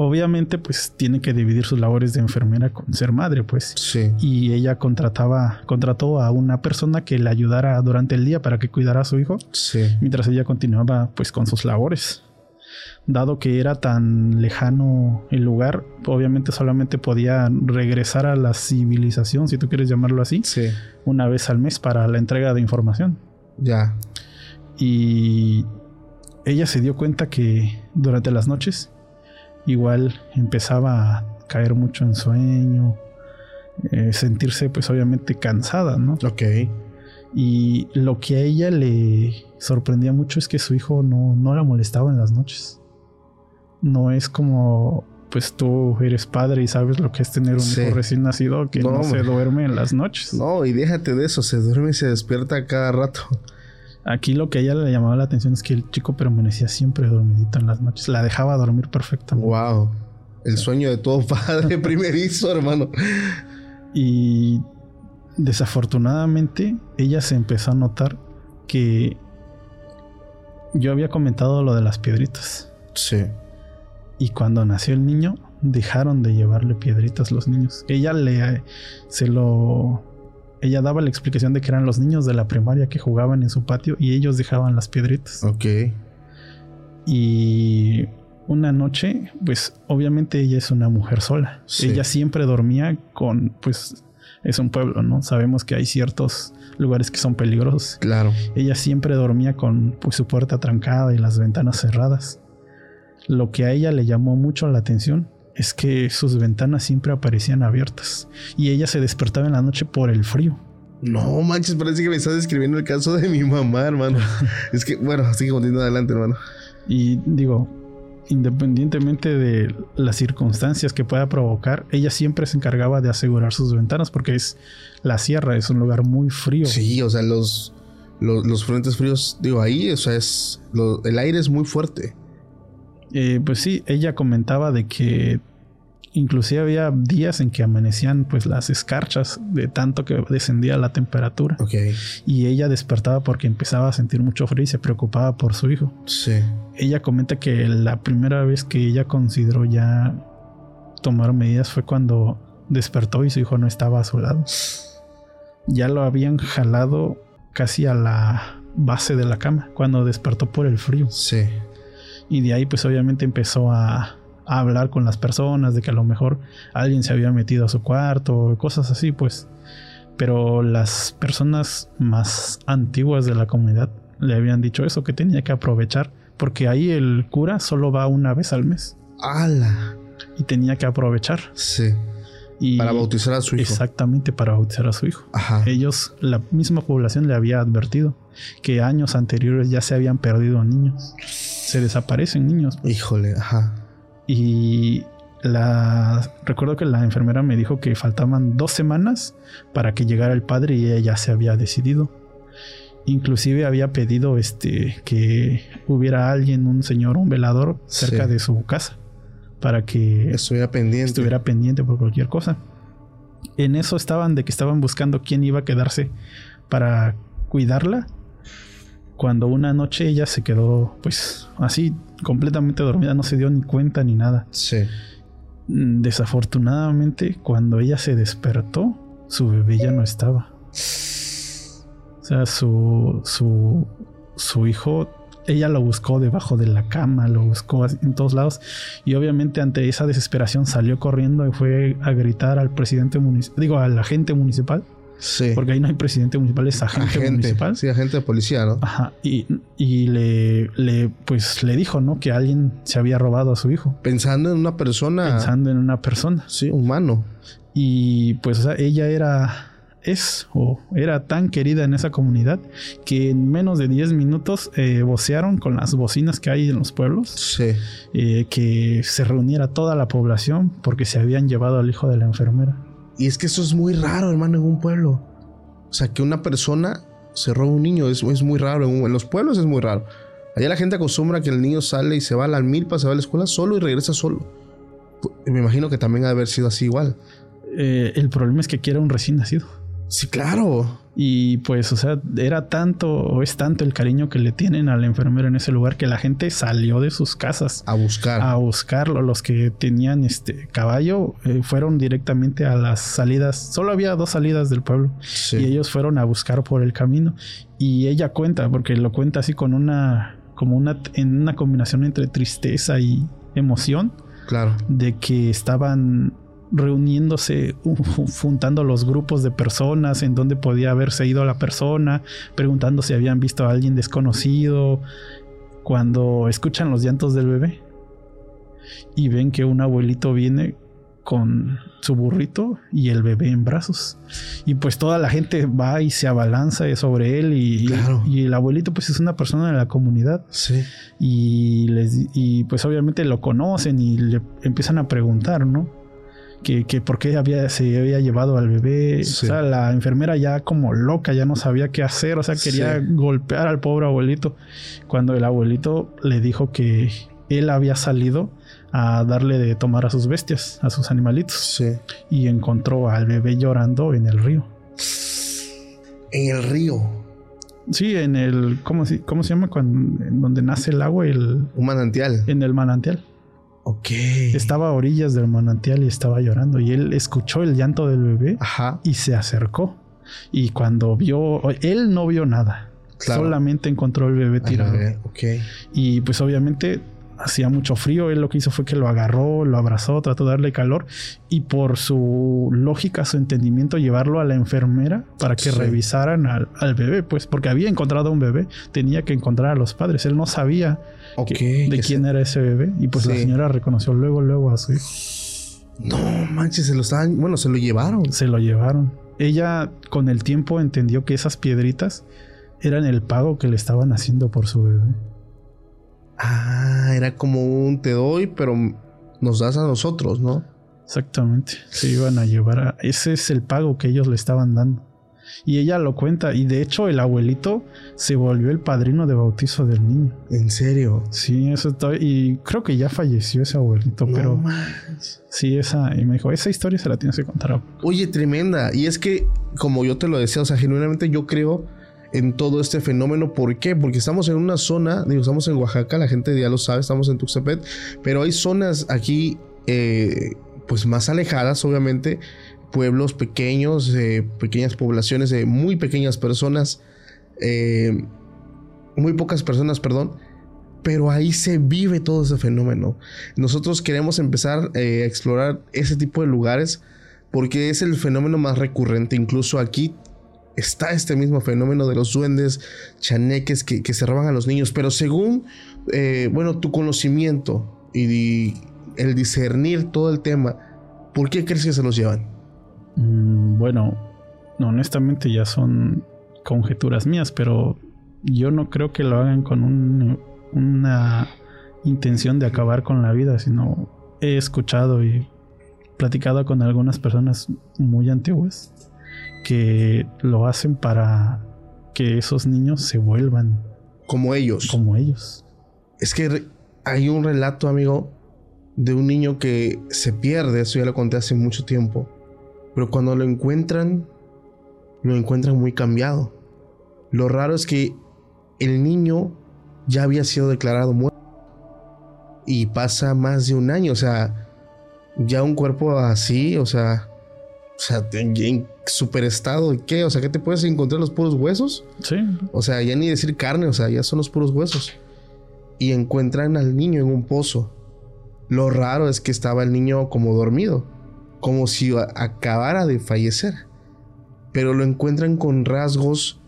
obviamente pues tiene que dividir sus labores de enfermera con ser madre, pues. Sí. Y ella contrataba, contrató a una persona que le ayudara durante el día para que cuidara a su hijo. Sí. Mientras ella continuaba pues con sus labores. Dado que era tan lejano el lugar, obviamente solamente podía regresar a la civilización, si tú quieres llamarlo así, sí. una vez al mes para la entrega de información. Ya. Y ella se dio cuenta que durante las noches igual empezaba a caer mucho en sueño, eh, sentirse pues obviamente cansada, ¿no? Ok. Y lo que a ella le sorprendía mucho es que su hijo no, no la molestaba en las noches. No es como, pues tú eres padre y sabes lo que es tener un hijo recién nacido que no, se duerme en las noches. No, y déjate de eso, se duerme y se despierta cada rato. Aquí lo que a ella le llamaba la atención es que el chico permanecía siempre dormidito en las noches. La dejaba dormir perfectamente. Wow. El sueño de todo padre [LAUGHS] primerizo, hermano. Y desafortunadamente ella se empezó a notar que yo había comentado lo de las piedritas. Sí. Y cuando nació el niño, dejaron de llevarle piedritas los niños. Ella le se lo ella daba la explicación de que eran los niños de la primaria que jugaban en su patio y ellos dejaban las piedritas. Ok. Y una noche, pues obviamente ella es una mujer sola. Ella siempre dormía con, pues es un pueblo, ¿no? Sabemos que hay ciertos lugares que son peligrosos. Claro. Ella siempre dormía con pues, su puerta trancada y las ventanas cerradas. Lo que a ella le llamó mucho la atención es que sus ventanas siempre aparecían abiertas y ella se despertaba en la noche por el frío. No manches, parece que me estás describiendo el caso de mi mamá, hermano. [LAUGHS] es que, bueno, sigue continuando adelante, hermano. Y digo, independientemente de las circunstancias que pueda provocar, ella siempre se encargaba de asegurar sus ventanas porque es la sierra, es un lugar muy frío. Sí, o sea, los, los, frentes fríos, digo, ahí, o sea, es, el aire es muy fuerte. Eh, pues sí, ella comentaba de que inclusive había días en que amanecían pues las escarchas de tanto que descendía la temperatura. Y ella despertaba porque empezaba a sentir mucho frío y se preocupaba por su hijo. Sí. Ella comenta que la primera vez que ella consideró ya tomar medidas fue cuando despertó y su hijo no estaba a su lado. Ya lo habían jalado casi a la base de la cama cuando despertó por el frío. Sí. Y de ahí pues obviamente empezó a, hablar con las personas de que a lo mejor alguien se había metido a su cuarto, cosas así pues. Pero las personas más antiguas de la comunidad le habían dicho eso, que tenía que aprovechar, porque ahí el cura solo va una vez al mes. ¡Hala! Y tenía que aprovechar. Sí. Y Para bautizar a su hijo. Exactamente, para bautizar a su hijo. Ajá. Ellos, la misma población le había advertido que años anteriores ya se habían perdido niños. Se desaparecen niños. Híjole, ajá. Y la recuerdo que la enfermera me dijo que faltaban dos semanas para que llegara el padre y ella ya se había decidido. Inclusive había pedido este que hubiera alguien, un señor, un velador cerca Sí. de su casa para que Estuviera pendiente. estuviera pendiente por cualquier cosa. En eso estaban de que estaban buscando quién iba a quedarse para cuidarla. Cuando una noche ella se quedó pues así completamente dormida, no se dio ni cuenta ni nada. Sí. Desafortunadamente, cuando ella se despertó, su bebé ya no estaba. O sea, su, su, su hijo, ella lo buscó debajo de la cama, lo buscó en todos lados. Y obviamente ante esa desesperación salió corriendo y fue a gritar al presidente municipal, digo, al agente municipal, Sí. porque ahí no hay presidente municipal, es agente, agente. municipal. Sí, agente de policía, ¿no? Ajá, y, y le, le, pues le dijo, ¿no? Que alguien se había robado a su hijo, Pensando en una persona. pensando en una persona. Sí, humano. Y pues o sea, ella era, es o era tan querida en esa comunidad que en menos de 10 minutos eh, vocearon con las bocinas que hay en los pueblos Sí. eh, que se reuniera toda la población porque se habían llevado al hijo de la enfermera. Y es que eso es muy raro, hermano, en un pueblo. O sea, que una persona se roba un niño es, es muy raro. En, en los pueblos es muy raro. Allá la gente acostumbra que el niño sale y se va a la milpa, se va a la escuela solo y regresa solo. Me imagino que también ha de haber sido así igual. Eh, el problema es que aquí era un recién nacido. Sí, claro. Y pues, o sea, era tanto o es tanto el cariño que le tienen a la enfermera en ese lugar que la gente salió de sus casas A buscar. a buscarlo. Los que tenían este caballo eh, fueron directamente a las salidas. Solo había dos salidas del pueblo Sí. y ellos fueron a buscar por el camino. Y ella cuenta, porque lo cuenta así con una, como una, en una combinación entre tristeza y emoción, Claro. de que estaban reuniéndose, juntando los grupos de personas en donde podía haberse ido la persona, preguntando si habían visto a alguien desconocido, cuando escuchan los llantos del bebé y ven que un abuelito viene con su burrito y el bebé en brazos. Y pues toda la gente va y se abalanza sobre él y, Claro. y el abuelito pues es una persona de la comunidad Sí. y, les, y pues obviamente lo conocen y le empiezan a preguntar, ¿no? Que, que por qué había, se había llevado al bebé. Sí. O sea, la enfermera ya como loca, ya no sabía qué hacer, o sea, quería Sí. golpear al pobre abuelito. Cuando el abuelito le dijo que él había salido a darle de tomar a sus bestias, a sus animalitos, Sí. y encontró al bebé llorando en el río. En el río. Sí, en el, ¿cómo, se- cómo se llama? Cuando, en donde nace el agua, el, Un manantial. en el manantial. Ok. Estaba a orillas del manantial y estaba llorando. Y él escuchó el llanto del bebé Ajá. y se acercó. Y cuando vio, él no vio nada. Claro. Solamente encontró el bebé tirado. bebé. Y pues obviamente hacía mucho frío. Él lo que hizo fue que lo agarró, lo abrazó, trató de darle calor. Y por su lógica, su entendimiento, llevarlo a la enfermera para que Sí. revisaran al, al bebé. Pues porque había encontrado a un bebé, tenía que encontrar a los padres. Él no sabía De quién era ese bebé. Y pues la señora reconoció luego, luego a su hijo. No manches, se lo estaban. Bueno, se lo llevaron. se lo llevaron. Ella con el tiempo entendió que esas piedritas eran el pago que le estaban haciendo por su bebé. Ah, era como un te doy, pero nos das a nosotros, ¿no? Exactamente. Se iban a llevar a... Ese es el pago que ellos le estaban dando. Y ella lo cuenta. Y de hecho el abuelito se volvió el padrino de bautizo del niño. En serio. Sí, eso está... Y creo que ya falleció ese abuelito. No pero manches. sí, esa... Y me dijo, esa historia se la tienes que contar. Oye, tremenda. Y es que, como yo te lo decía, o sea, genuinamente yo creo en todo este fenómeno. ¿Por qué? Porque estamos en una zona, digo, estamos en Oaxaca, la gente ya lo sabe, estamos en Tuxtepec, pero hay zonas aquí, eh, pues más alejadas, obviamente, pueblos pequeños, eh, pequeñas poblaciones de muy pequeñas personas, eh, muy pocas personas, perdón. Pero ahí se vive todo ese fenómeno. Nosotros queremos empezar eh, a explorar ese tipo de lugares porque es el fenómeno más recurrente. Incluso aquí está este mismo fenómeno de los duendes chaneques que, se roban a los niños. Pero según, bueno, tu conocimiento y, di- el discernir todo el tema, ¿Por qué crees que se los llevan? Mm, bueno, honestamente ya son conjeturas mías, pero yo no creo que lo hagan con una intención de acabar con la vida, sino he escuchado y platicado con algunas personas muy antiguas que lo hacen para que esos niños se vuelvan como ellos. Como ellos. Es que hay un relato, amigo, de un niño que se pierde, eso ya lo conté hace mucho tiempo, pero cuando lo encuentran, lo encuentran muy cambiado. Lo raro es que el niño ya había sido declarado muerto y pasa más de un año, o sea, ya un cuerpo así, o sea, o sea, en super estado, ¿qué? O sea, ¿qué te puedes encontrar los puros huesos? Sí. O sea, ya ni decir carne, o sea, ya son los puros huesos. Y encuentran al niño en un pozo. Lo raro es que estaba el niño como dormido, como si acabara de fallecer. Pero lo encuentran con rasgos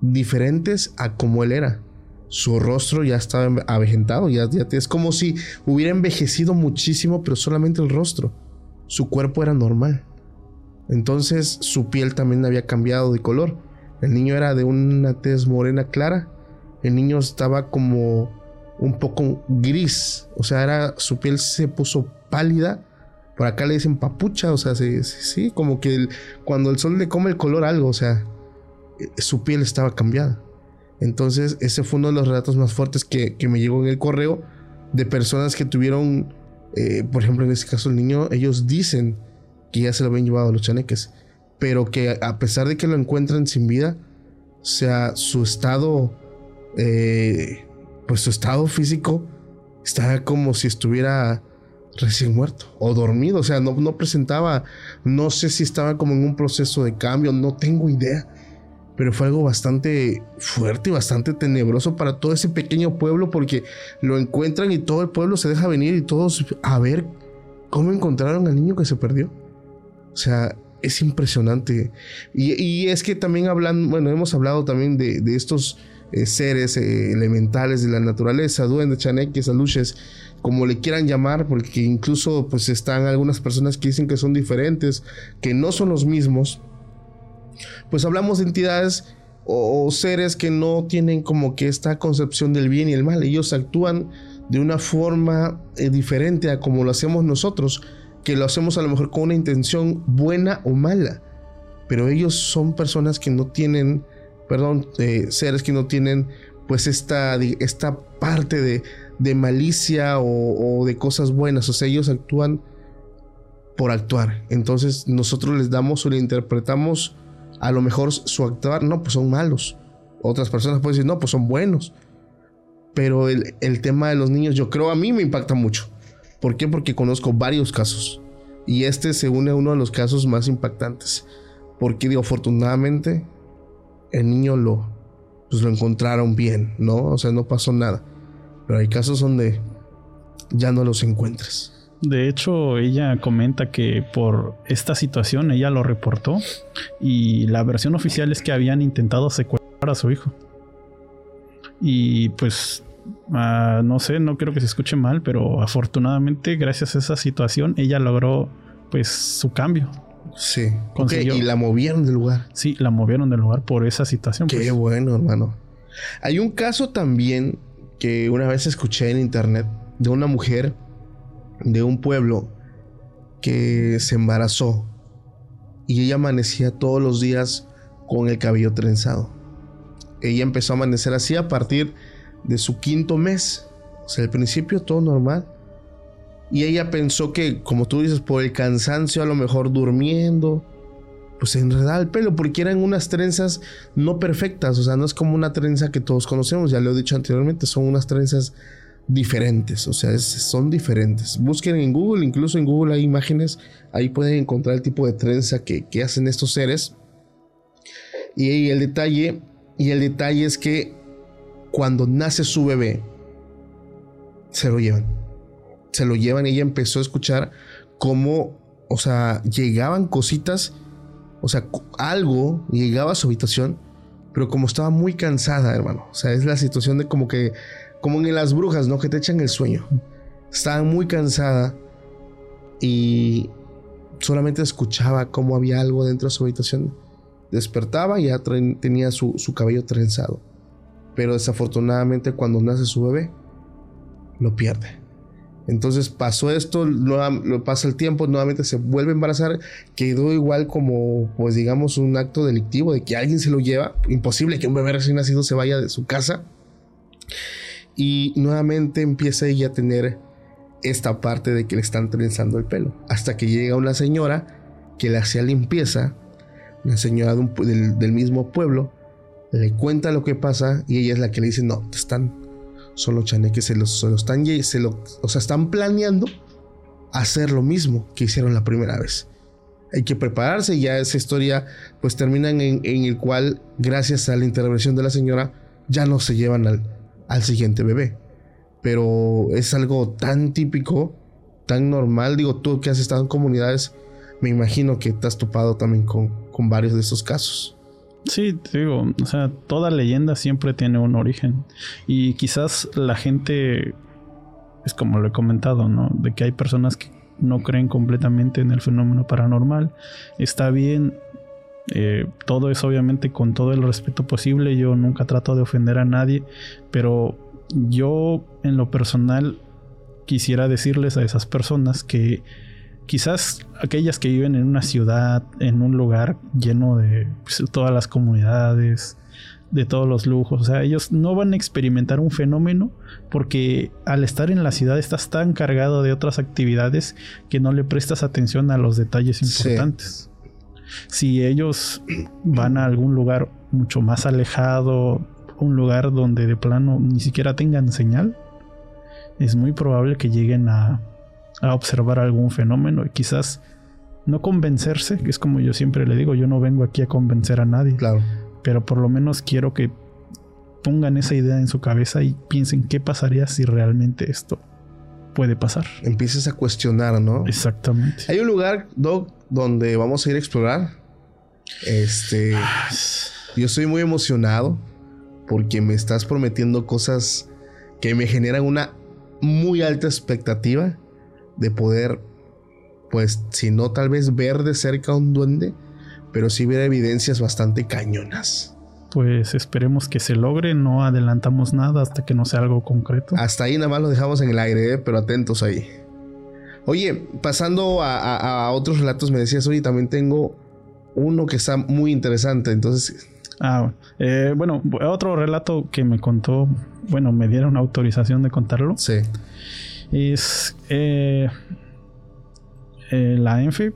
diferentes a como él era. Su rostro ya estaba avejentado, ya, ya es como si hubiera envejecido muchísimo, pero solamente el rostro. Su cuerpo era normal. Entonces su piel también había cambiado de color. El niño era de una tez morena clara. El niño estaba como un poco gris. O sea, era, su piel se puso pálida. Por acá le dicen papucha. O sea, sí, como que cuando el sol le come el color algo. O sea, eh, su piel estaba cambiada. Entonces, ese fue uno de los relatos más fuertes que, me llegó en el correo de personas que tuvieron, eh, por ejemplo, en este caso el niño, ellos dicen que ya se lo habían llevado a los chaneques, pero que a pesar de que lo encuentran sin vida, o sea, su estado, eh, pues su estado físico está como si estuviera recién muerto o dormido, o sea, no, no presentaba, no sé si estaba como en un proceso de cambio, no tengo idea pero fue algo bastante fuerte y bastante tenebroso para todo ese pequeño pueblo porque lo encuentran y todo el pueblo se deja venir y todos a ver cómo encontraron al niño que se perdió. O sea, es impresionante. Y, es que también hablan, bueno, hemos hablado también de, estos eh, seres eh, elementales de la naturaleza, duendes, chaneques, aluches, como le quieran llamar, porque incluso pues están algunas personas que dicen que son diferentes, que no son los mismos. Pues hablamos de entidades o seres que no tienen como que esta concepción del bien y el mal. Ellos actúan de una forma eh, diferente a como lo hacemos nosotros que lo hacemos a lo mejor con una intención buena o mala, pero ellos son personas que no tienen, perdón, eh, seres que no tienen pues esta, esta parte de, de malicia o, de cosas buenas, o sea, ellos actúan por actuar, entonces nosotros les damos o le interpretamos a lo mejor su actuar, no, pues son malos, otras personas pueden decir, no, pues son buenos, pero el, el tema de los niños yo creo a mí me impacta mucho ¿Por qué? Porque conozco varios casos. Y este se une a uno de los casos más impactantes. Porque digo, afortunadamente, el niño lo, pues lo encontraron bien, ¿no? O sea, no pasó nada. Pero hay casos donde ya no los encuentras. De hecho, ella comenta que por esta situación ella lo reportó y la versión oficial es que habían intentado secuestrar a su hijo. Y pues Ah, no sé, no quiero que se escuche mal, pero afortunadamente, gracias a esa situación, ella logró pues su cambio. Sí. y la movieron del lugar. Sí, la movieron del lugar por esa situación. Qué pues. bueno, hermano. Hay un caso también que una vez escuché en internet de una mujer de un pueblo que se embarazó y ella amanecía todos los días con el cabello trenzado. Ella empezó a amanecer así a partir de su quinto mes. O sea, al principio todo normal. Y ella pensó que, como tú dices, por el cansancio, a lo mejor durmiendo, pues se el pelo, porque eran unas trenzas no perfectas. O sea, no es como una trenza que todos conocemos, ya lo he dicho anteriormente, son unas trenzas diferentes. O sea, son diferentes. Busquen en Google, incluso en Google hay imágenes, ahí pueden encontrar el tipo de trenza que, que hacen estos seres. Y el detalle, y el detalle es que cuando nace su bebé, se lo llevan. Se lo llevan. Ella empezó a escuchar cómo, o sea, llegaban cositas, o sea, algo llegaba a su habitación, pero como estaba muy cansada, hermano. O sea, es la situación de como que, como en las brujas, ¿no? Que te echan el sueño. Estaba muy cansada y solamente escuchaba cómo había algo dentro de su habitación. Despertaba y ya tenía su, su cabello trenzado. Pero desafortunadamente cuando nace su bebé, lo pierde. Entonces pasó esto, lo pasa el tiempo, nuevamente se vuelve a embarazar, quedó igual como, pues digamos, un acto delictivo de que alguien se lo lleva. Imposible que un bebé recién nacido se vaya de su casa. Y nuevamente empieza ella a tener esta parte de que le están trenzando el pelo. Hasta que llega una señora que le hacía limpieza, una señora del, del mismo pueblo, le cuenta lo que pasa y ella es la que le dice, no, te están son los chaneques se, los, se lo están, lo, o sea, están planeando hacer lo mismo que hicieron la primera vez. Hay que prepararse ya esa historia pues termina en, el cual gracias a la intervención de la señora ya no se llevan al, al siguiente bebé. Pero es algo tan típico, tan normal. Digo, tú que has estado en comunidades, me imagino que te has topado también con, con varios de estos casos. Sí, te digo, o sea, toda leyenda siempre tiene un origen. Y quizás la gente, es como lo he comentado, ¿no? De que hay personas que no creen completamente en el fenómeno paranormal. Está bien, eh, todo es obviamente con todo el respeto posible. Yo nunca trato de ofender a nadie, pero yo en lo personal quisiera decirles a esas personas que quizás aquellas que viven en una ciudad, en un lugar lleno de pues, todas las comunidades, de todos los lujos, o sea, ellos no van a experimentar un fenómeno porque al estar en la ciudad estás tan cargado de otras actividades que no le prestas atención a los detalles importantes. Si ellos van a algún lugar mucho más alejado, un lugar donde de plano ni siquiera tengan señal, es muy probable que lleguen a a observar algún fenómeno y quizás no convencerse, que es como yo siempre le digo, yo no vengo aquí a convencer a nadie. Claro. Pero por lo menos quiero que pongan esa idea en su cabeza y piensen qué pasaría si realmente esto puede pasar. Empieces a cuestionar, ¿no? Exactamente. Hay un lugar, Doc, donde vamos a ir a explorar. Este. yo estoy muy emocionado porque me estás prometiendo cosas que me generan una muy alta expectativa de poder, pues, si no tal vez ver de cerca un duende, pero sí ver evidencias bastante cañonas. Pues esperemos que se logre, no adelantamos nada hasta que no sea algo concreto. Hasta ahí nada más lo dejamos en el aire, ¿eh? pero atentos ahí. Oye, pasando a, otros relatos, me decías, oye, también tengo uno que está muy interesante, entonces... Ah, eh, bueno, otro relato que me contó, bueno, me dieron autorización de contarlo. Sí es eh, eh, la ENFE,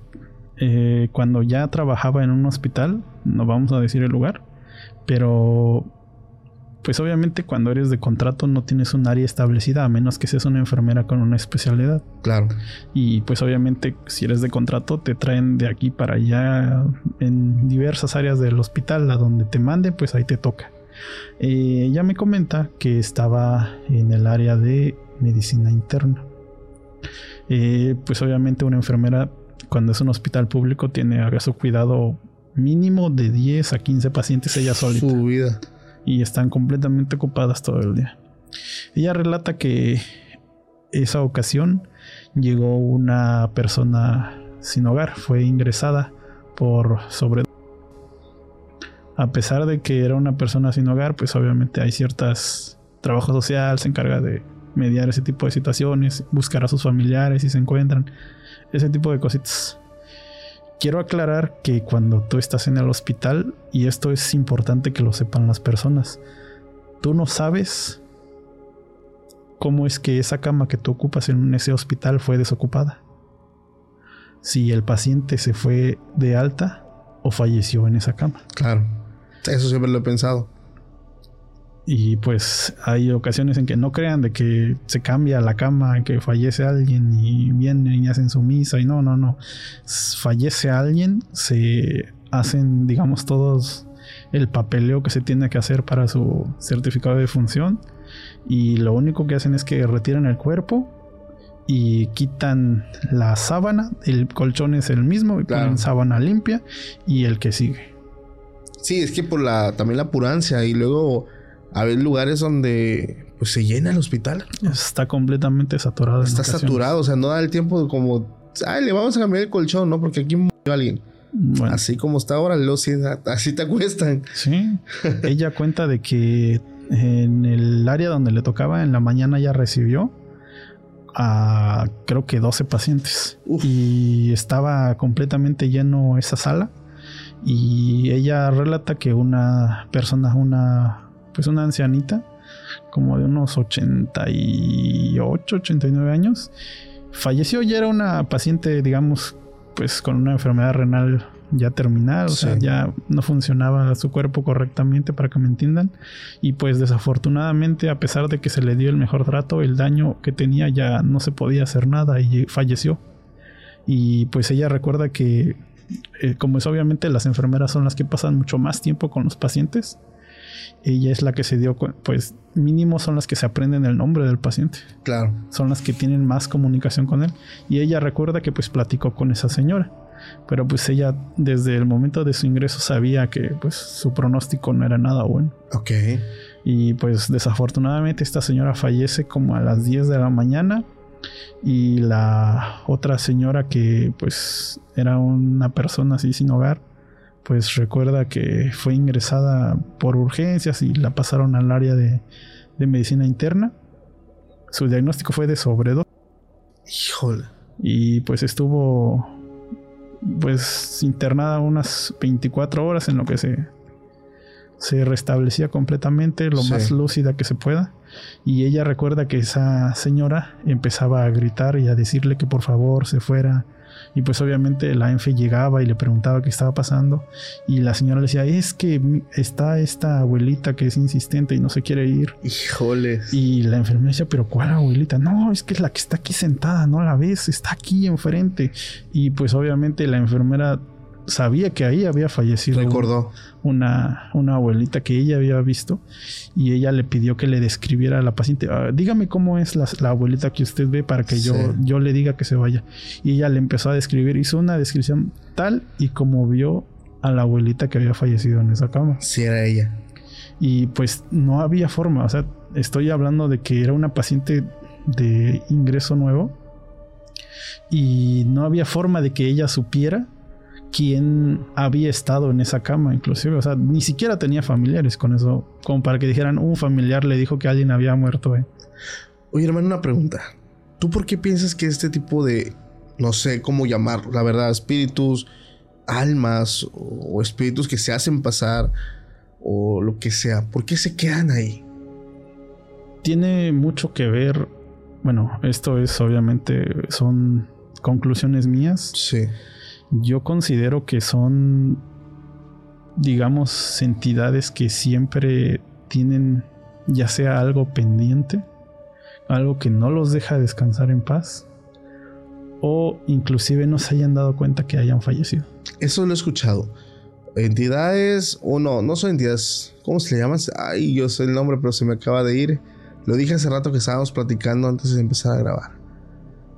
eh, cuando ya trabajaba en un hospital, no vamos a decir el lugar, pero pues obviamente cuando eres de contrato no tienes un área establecida a menos que seas una enfermera con una especialidad. Claro. Y pues obviamente si eres de contrato te traen de aquí para allá en diversas áreas del hospital a donde te mande pues ahí te toca. ella me comenta que estaba en el área de medicina interna. Eh, pues obviamente una enfermera cuando es un hospital público tiene a su cuidado mínimo de 10 a 15 pacientes ella solita. Su vida. Y están completamente ocupadas todo el día. Ella relata que esa ocasión llegó una persona sin hogar, fue ingresada por sobre a pesar de que era una persona sin hogar, pues obviamente hay ciertas trabajo social se encarga de mediar ese tipo de situaciones, buscar a sus familiares si se encuentran, ese tipo de cositas. Quiero aclarar que cuando tú estás en el hospital, y esto es importante que lo sepan las personas, tú no sabes cómo es que esa cama que tú ocupas en ese hospital fue desocupada. Si el paciente se fue de alta o falleció en esa cama. Claro, eso siempre lo he pensado. Y pues hay ocasiones en que no crean de que se cambia la cama, que fallece alguien y vienen y hacen su misa y no, no, no. Fallece alguien, se hacen, digamos, todos el papeleo que se tiene que hacer para su certificado de función y lo único que hacen es que retiran el cuerpo y quitan la sábana, el colchón es el mismo y ponen sábana limpia y el que sigue. Sí, es que por la también la apurancia y luego hay lugares donde pues se llena el hospital. Está completamente saturado. Está saturado, o sea, no da el tiempo como Ay, le vamos a cambiar el colchón, ¿no? Porque aquí murió alguien. Bueno, Así como está ahora, sí, así te acuestan. sí. ella cuenta de que en el área donde le tocaba en la mañana ya recibió a creo que 12 pacientes Uf. y estaba completamente lleno esa sala y ella relata que una persona una pues una ancianita como de unos 88 89 años falleció ya era una paciente digamos pues con una enfermedad renal ya terminal, o Sí. sea, ya no funcionaba su cuerpo correctamente para que me entiendan. Y pues desafortunadamente, a pesar de que se le dio el mejor trato, el daño que tenía ya no se podía hacer nada y falleció. Y pues ella recuerda que, eh, como es obviamente las enfermeras son las que pasan mucho más tiempo con los pacientes, ella es la que se dio, pues mínimo son las que se aprenden el nombre del paciente Claro. son las que tienen más comunicación con él. Y ella recuerda que pues platicó con esa señora. Pero pues ella desde el momento de su ingreso sabía que pues su pronóstico no era nada bueno. Ok. Y pues desafortunadamente esta señora fallece como a las 10 de la mañana. Y la otra señora que pues era una persona así sin hogar, pues recuerda que fue ingresada por urgencias y la pasaron al área de, de medicina interna. Su diagnóstico fue de sobredosis Híjole. y pues estuvo pues internada unas 24 horas en lo que se se restablecía completamente lo Sí. más lúcida que se pueda y ella recuerda que esa señora empezaba a gritar y a decirle que por favor se fuera y pues obviamente la ENFE llegaba y le preguntaba qué estaba pasando y la señora le decía es que está esta abuelita que es insistente y no se quiere ir Híjole. y la enfermera decía, pero ¿cuál abuelita? No, es que es la que está aquí sentada, no la ves, está aquí enfrente. Y pues obviamente la enfermera sabía que ahí había fallecido un- una, una abuelita que ella había visto y ella le pidió que le describiera a la paciente, "Ah, dígame cómo es la, la abuelita que usted ve para que yo, yo le diga que se vaya. Y ella le empezó a describir, hizo una descripción tal y como vio a la abuelita que había fallecido en esa cama. Sí, era ella. Y pues no había forma, o sea, estoy hablando de que era una paciente de ingreso nuevo y no había forma de que ella supiera quién había estado en esa cama, inclusive, o sea, ni siquiera tenía familiares con eso, como para que dijeran, un familiar le dijo que alguien había muerto. eh". Oye, hermano, una pregunta. ¿Tú por qué piensas que este tipo de, no sé cómo llamar, la verdad, espíritus, almas o espíritus que se hacen pasar o lo que sea, ¿por qué se quedan ahí? Tiene mucho que ver, bueno, esto es obviamente, son conclusiones mías, Sí. Yo considero que son, digamos, entidades que siempre tienen ya sea algo pendiente, algo que no los deja descansar en paz, o inclusive no se hayan dado cuenta que hayan fallecido. Eso lo he escuchado. Entidades, o no, no son entidades. ¿Cómo se le llaman? Ay, yo sé el nombre, pero se me acaba de ir. Lo dije hace rato que estábamos platicando antes de empezar a grabar.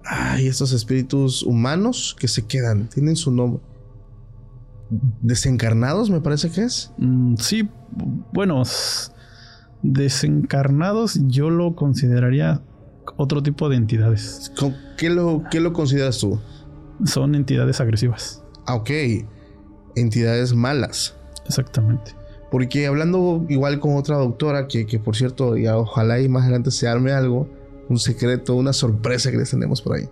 Ay, estos espíritus humanos que se quedan, tienen su nombre. Desencarnados, me parece que es. Mm, sí, bueno, desencarnados yo lo consideraría otro tipo de entidades. ¿Con- ¿Qué lo, qué lo consideras tú? Son entidades agresivas. Ah, ok. Entidades malas. Exactamente. Porque hablando igual con otra doctora, que, que por cierto, ya ojalá y más adelante se arme algo, un secreto, una sorpresa que les tenemos por ahí.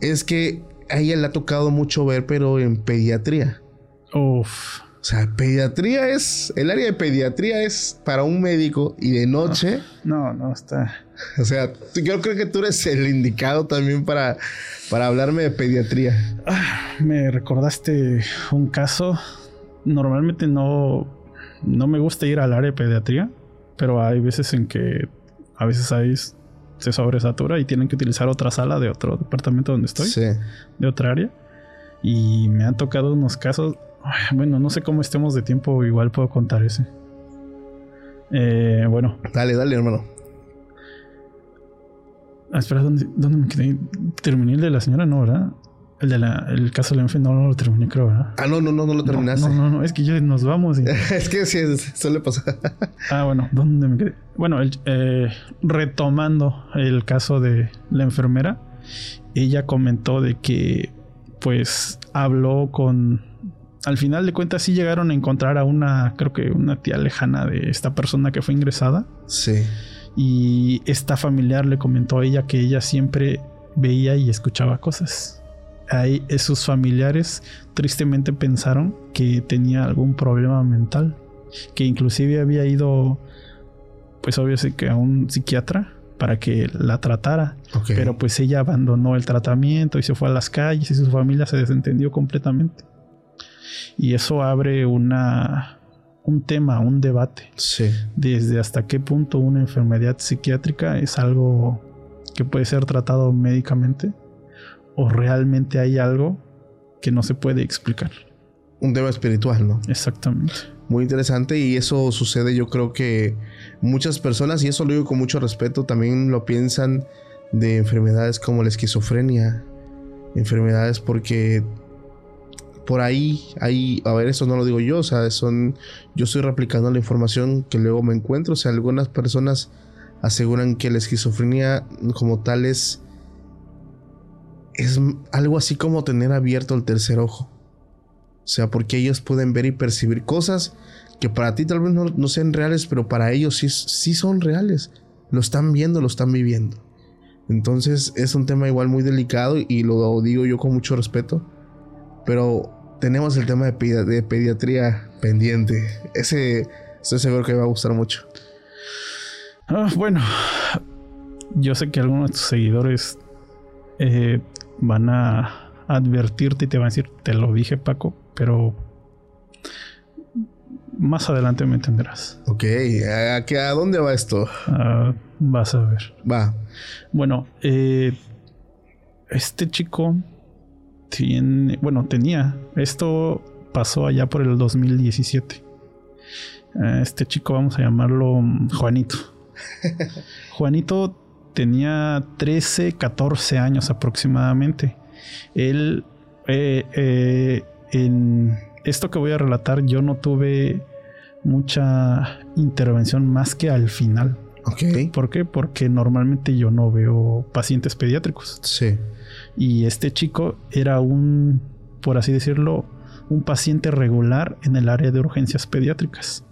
Es que a ella le ha tocado mucho ver, pero en pediatría. Uf. O sea, pediatría es. El área de pediatría es para un médico y de noche. No, no, está. [LAUGHS] O sea, yo creo que tú eres el indicado también para, para hablarme de pediatría. Me recordaste un caso. Normalmente no, no me gusta ir al área de pediatría, pero hay veces en que a veces ahí se sobresatura y tienen que utilizar otra sala de otro departamento donde estoy, Sí. de otra área. Y me han tocado unos casos. Bueno, no sé cómo estemos de tiempo, igual puedo contar ese. Eh, bueno, Dale, dale, hermano. ah, espera, ¿dónde, dónde me quedé? Terminé el de la señora, no, ¿verdad? El de la, el caso de la enfe no, no lo terminé, creo, ¿verdad? Ah, no, no, no, no lo terminaste. No, no, no, es que ya nos vamos. y- [LAUGHS] es que sí, suele pasar. [LAUGHS] Ah, bueno, ¿dónde me quedé? Bueno, el- eh, retomando el caso de la enfermera, ella comentó de que pues habló con al final de cuentas sí llegaron a encontrar a una creo que una tía lejana de esta persona que fue ingresada. Sí. Y esta familiar le comentó a ella que ella siempre veía y escuchaba cosas. Ahí sus familiares tristemente pensaron que tenía algún problema mental, que inclusive había ido pues obviamente que a un psiquiatra para que la tratara. Pero pues ella abandonó el tratamiento y se fue a las calles y su familia se desentendió completamente. Y eso abre una un tema, un debate. Sí. Desde hasta qué punto una enfermedad psiquiátrica es algo que puede ser tratado médicamente o realmente hay algo que no se puede explicar. Un tema espiritual, ¿no? Exactamente. Muy interesante y eso sucede yo creo que muchas personas, y eso lo digo con mucho respeto, también lo piensan de enfermedades como la esquizofrenia, enfermedades porque por ahí, ahí, a ver, eso no lo digo yo, o sea, son, yo estoy replicando la información que luego me encuentro, o sea, algunas personas aseguran que la esquizofrenia como tal es, es algo así como tener abierto el tercer ojo. O sea, porque ellos pueden ver y percibir cosas que para ti tal vez no, sean reales, pero para ellos sí, sí son reales. Lo están viendo, lo están viviendo. Entonces es un tema igual muy delicado y lo digo yo con mucho respeto. Pero tenemos el tema de, pediatría pendiente. Ese estoy seguro que me va a gustar mucho. Ah, bueno, yo sé que algunos de tus seguidores eh, van a advertirte y te van a decir, te lo dije Paco, pero más adelante me entenderás. Ok, ¿a, a dónde va esto? Ah, vas a ver. Va. Bueno, eh, este chico tiene, bueno, tenía, esto pasó allá por el 2017. Eh, este chico, vamos a llamarlo Juanito. [LAUGHS] Juanito tenía 13, 14 años aproximadamente. Él eh, en esto que voy a relatar yo no tuve mucha intervención más que al final. Ok. ¿Por qué? Porque normalmente yo no veo pacientes pediátricos. Sí. Y este chico era un, por así decirlo, un paciente regular en el área de urgencias pediátricas.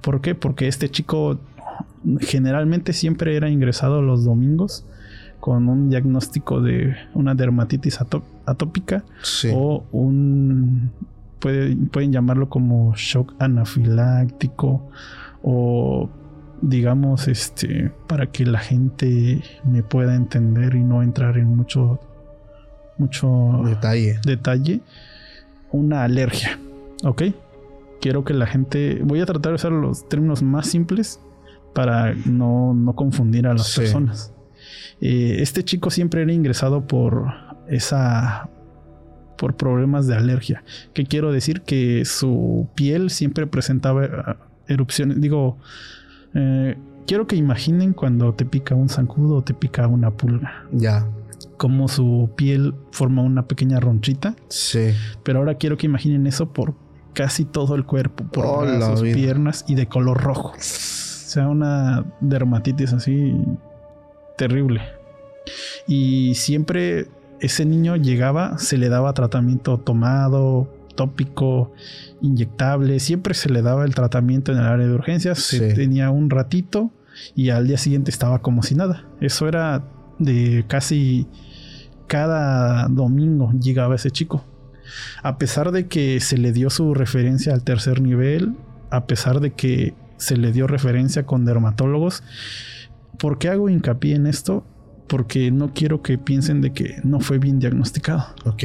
¿Por qué? Porque este chico generalmente siempre era ingresado los domingos con un diagnóstico de una dermatitis atópica o un pueden llamarlo como shock anafiláctico o digamos este para que la gente me pueda entender y no entrar en mucho mucho detalle. detalle una alergia ok quiero que la gente voy a tratar de usar los términos más simples para no, no confundir a las personas eh, este chico siempre era ingresado por esa por problemas de alergia. Que quiero decir que su piel siempre presentaba eh, erupciones. Digo, eh, quiero que imaginen cuando te pica un zancudo o te pica una pulga. Ya. Como su piel forma una pequeña ronchita. Sí. Pero ahora quiero que imaginen eso por casi todo el cuerpo, por oh, piernas y de color rojo. Sea, una dermatitis así terrible. Y siempre ese niño llegaba, se le daba tratamiento tomado, tópico, inyectable, siempre se le daba el tratamiento en el área de urgencias, se tenía un ratito y al día siguiente estaba como si nada. Eso era de casi cada domingo llegaba ese chico. A pesar de que se le dio su referencia al tercer nivel, a pesar de que se le dio referencia con dermatólogos, ¿por qué hago hincapié en esto? porque no quiero que piensen de que no fue bien diagnosticado. Ok.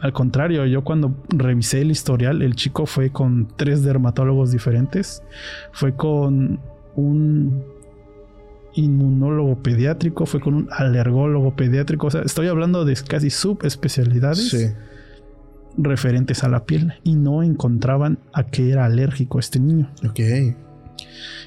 Al contrario, yo cuando revisé el historial, el chico fue con tres dermatólogos diferentes, fue con un inmunólogo pediátrico, fue con un alergólogo pediátrico, o sea, estoy hablando de casi subespecialidades referentes a la piel y no encontraban a qué era alérgico este niño. Ok.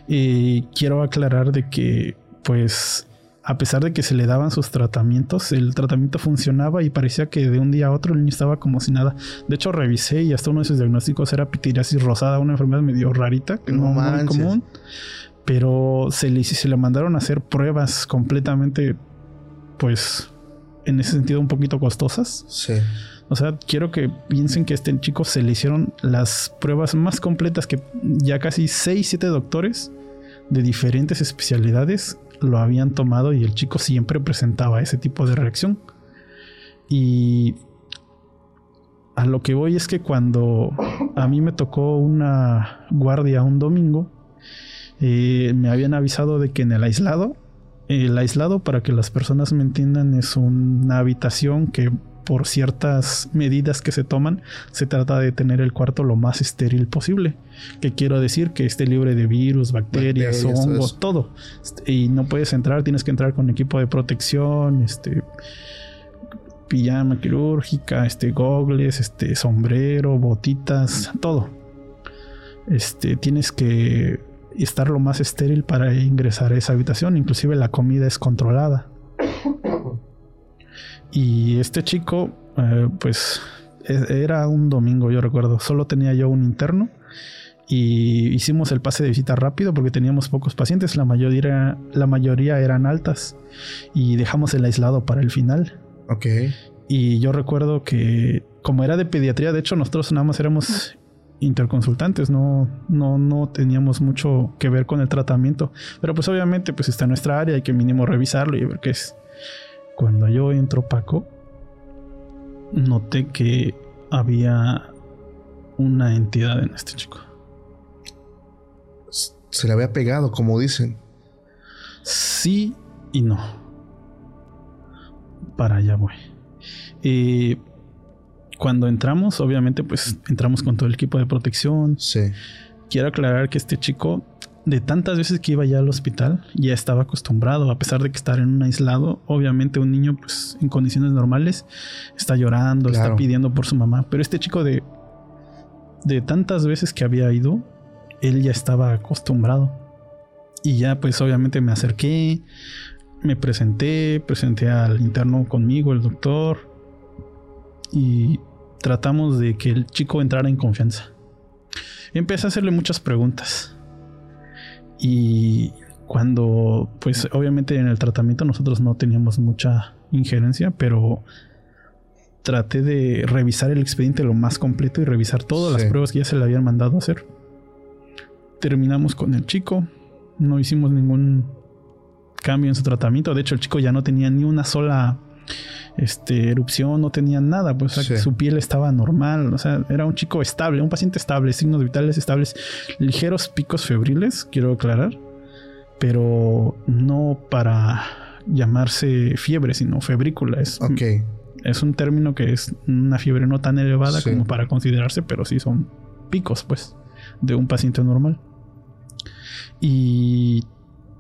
Y quiero aclarar de que pues a pesar de que se le daban sus tratamientos, el tratamiento funcionaba y parecía que de un día a otro el niño estaba como si nada. De hecho, revisé y hasta uno de sus diagnósticos era pitiriasis rosada, una enfermedad medio rarita, que no, es muy común. Pero se le, se le mandaron a hacer pruebas completamente, pues, en ese sentido un poquito costosas. Sí. O sea, quiero que piensen que a este chico se le hicieron las pruebas más completas que ya casi 6, 7 doctores de diferentes especialidades lo habían tomado y el chico siempre presentaba ese tipo de reacción. Y a lo que voy es que cuando a mí me tocó una guardia un domingo, eh, me habían avisado de que en el aislado, el aislado para que las personas me entiendan es una habitación que por ciertas medidas que se toman, se trata de tener el cuarto lo más estéril posible. Que quiero decir que esté libre de virus, bacterias, hongos, todo. Y no puedes entrar, tienes que entrar con equipo de protección, este pijama quirúrgica, este gogles, este sombrero, botitas, todo. Este tienes que estar lo más estéril para ingresar a esa habitación, inclusive la comida es controlada. Y este chico, eh, pues e, era un domingo, yo recuerdo. Solo tenía yo un interno y hicimos el pase de visita rápido porque teníamos pocos pacientes. La mayoría, la mayoría eran altas y dejamos el aislado para el final. Ok. Y yo recuerdo que, como era de pediatría, de hecho, nosotros nada más éramos interconsultantes, no, no, no teníamos mucho que ver con el tratamiento. Pero pues obviamente, pues está en nuestra área, hay que mínimo revisarlo y ver qué es. Cuando yo entro, Paco, noté que había una entidad en este chico. Se le había pegado, como dicen. Sí y no. Para allá voy. Eh, cuando entramos, obviamente, pues entramos con todo el equipo de protección. Sí. Quiero aclarar que este chico de tantas veces que iba ya al hospital, ya estaba acostumbrado, a pesar de que estar en un aislado, obviamente un niño pues en condiciones normales está llorando, está pidiendo por su mamá, pero este chico de de tantas veces que había ido, él ya estaba acostumbrado. Y ya pues obviamente me acerqué, me presenté, presenté al interno conmigo, el doctor, y tratamos de que el chico entrara en confianza. Empecé a hacerle muchas preguntas y cuando, pues obviamente en el tratamiento nosotros no teníamos mucha injerencia, pero traté de revisar el expediente lo más completo y revisar todas las pruebas que ya se le habían mandado a hacer. Terminamos con el chico, no hicimos ningún cambio en su tratamiento, de hecho el chico ya no tenía ni una sola este, erupción, no tenía nada, pues su piel estaba normal, o sea, era un chico estable, un paciente estable, signos vitales estables, ligeros picos febriles, quiero aclarar, pero no para llamarse fiebre, sino febrícula. Es, es un término que es una fiebre no tan elevada como para considerarse, pero sí son picos, pues, de un paciente normal. Y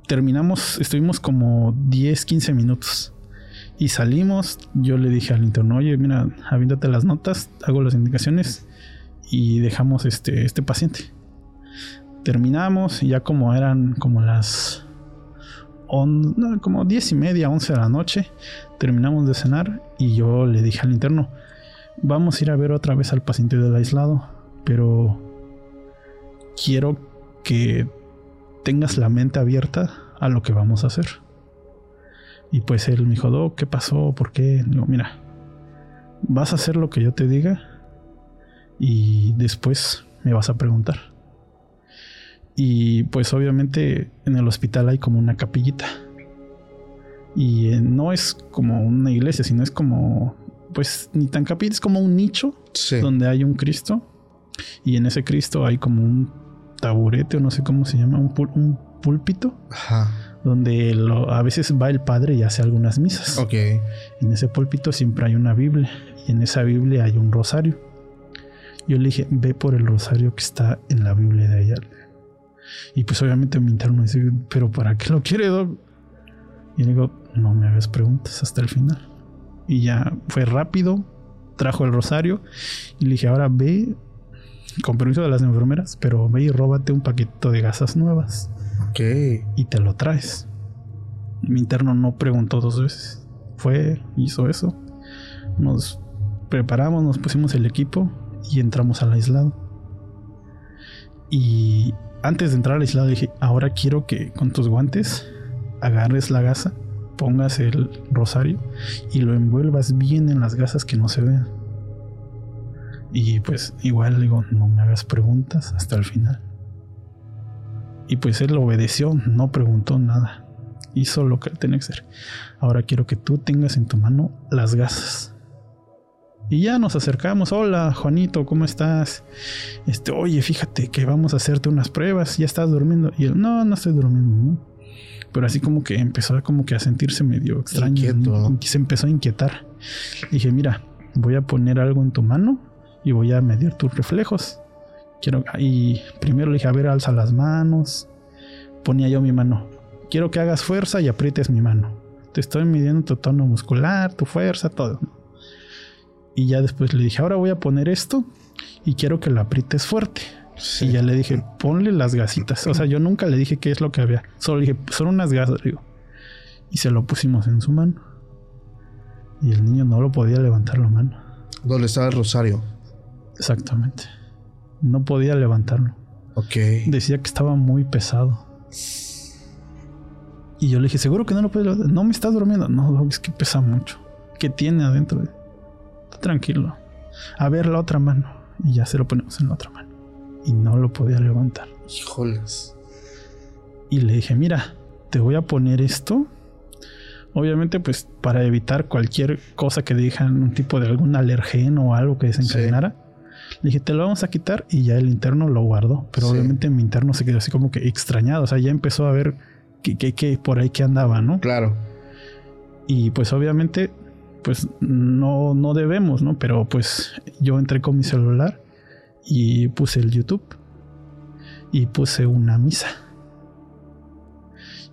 terminamos, estuvimos como 10, 15 minutos y salimos, yo le dije al interno, oye, mira, aviéntate las notas, hago las indicaciones y dejamos este, este paciente. Terminamos y ya como eran como las como diez y media, once de la noche, terminamos de cenar y yo le dije al interno, vamos a ir a ver otra vez al paciente del aislado, pero quiero que tengas la mente abierta a lo que vamos a hacer. Y pues él me dijo, ¿qué pasó? ¿Por qué? Digo, mira, vas a hacer lo que yo te diga y después me vas a preguntar. Y pues obviamente en el hospital hay como una capillita. Y eh, no es como una iglesia, sino es como, pues ni tan capilla, es como un nicho donde hay un Cristo. Y en ese Cristo hay como un taburete o no sé cómo se llama, un, un púlpito. Ajá donde a veces va el padre y hace algunas misas. Ok. En ese púlpito siempre hay una Biblia y en esa Biblia hay un rosario. Yo le dije, ve por el rosario que está en la Biblia de allá. Y pues obviamente mi interno dice, pero ¿para qué lo quiere, Doc? Y le digo, no me hagas preguntas hasta el final. Y ya fue rápido, trajo el rosario y le dije, ahora ve, con permiso de las enfermeras, pero ve y róbate un paquetito de gasas nuevas. Y te lo traes. Mi interno no preguntó dos veces. Fue, hizo eso. Nos preparamos, nos pusimos el equipo y entramos al aislado. Y antes de entrar al aislado dije, ahora quiero que con tus guantes agarres la gasa, pongas el rosario y lo envuelvas bien en las gasas que no se vean. Y pues igual digo, no me hagas preguntas hasta el final. Y pues él obedeció, no preguntó nada. Hizo lo que él tenía que hacer. Ahora quiero que tú tengas en tu mano las gasas. Y ya nos acercamos. Hola, Juanito, ¿cómo estás? Este, oye, fíjate que vamos a hacerte unas pruebas. ¿Ya estás durmiendo? Y él, no, no estoy durmiendo, Pero así como que empezó como que a sentirse medio extraño. Se empezó a inquietar. dije, mira, voy a poner algo en tu mano y voy a medir tus reflejos. Quiero, y primero le dije, a ver, alza las manos. Ponía yo mi mano. Quiero que hagas fuerza y aprietes mi mano. Te estoy midiendo tu tono muscular, tu fuerza, todo. Y ya después le dije, ahora voy a poner esto y quiero que lo aprietes fuerte. Y ya le dije, ponle las gasitas. O sea, yo nunca le dije qué es lo que había. Solo le dije, son unas gasas. Digo. Y se lo pusimos en su mano. Y el niño no lo podía levantar la mano. ¿Dónde estaba el rosario? Exactamente. No podía levantarlo. Ok. Decía que estaba muy pesado. Y yo le dije, seguro que no lo puedes levantar. No me estás durmiendo. No, es que pesa mucho. ¿Qué tiene adentro? tranquilo. A ver la otra mano. Y ya se lo ponemos en la otra mano. Y no lo podía levantar. Híjoles. Y le dije, mira, te voy a poner esto. Obviamente, pues para evitar cualquier cosa que dejan un tipo de algún alergeno o algo que desencadenara. Le dije, te lo vamos a quitar y ya el interno lo guardó. Pero obviamente mi interno se quedó así como que extrañado. O sea, ya empezó a ver que, que por ahí que andaba, ¿no? Claro. Y pues obviamente pues no, no debemos, ¿no? Pero pues yo entré con mi celular y puse el YouTube y puse una misa.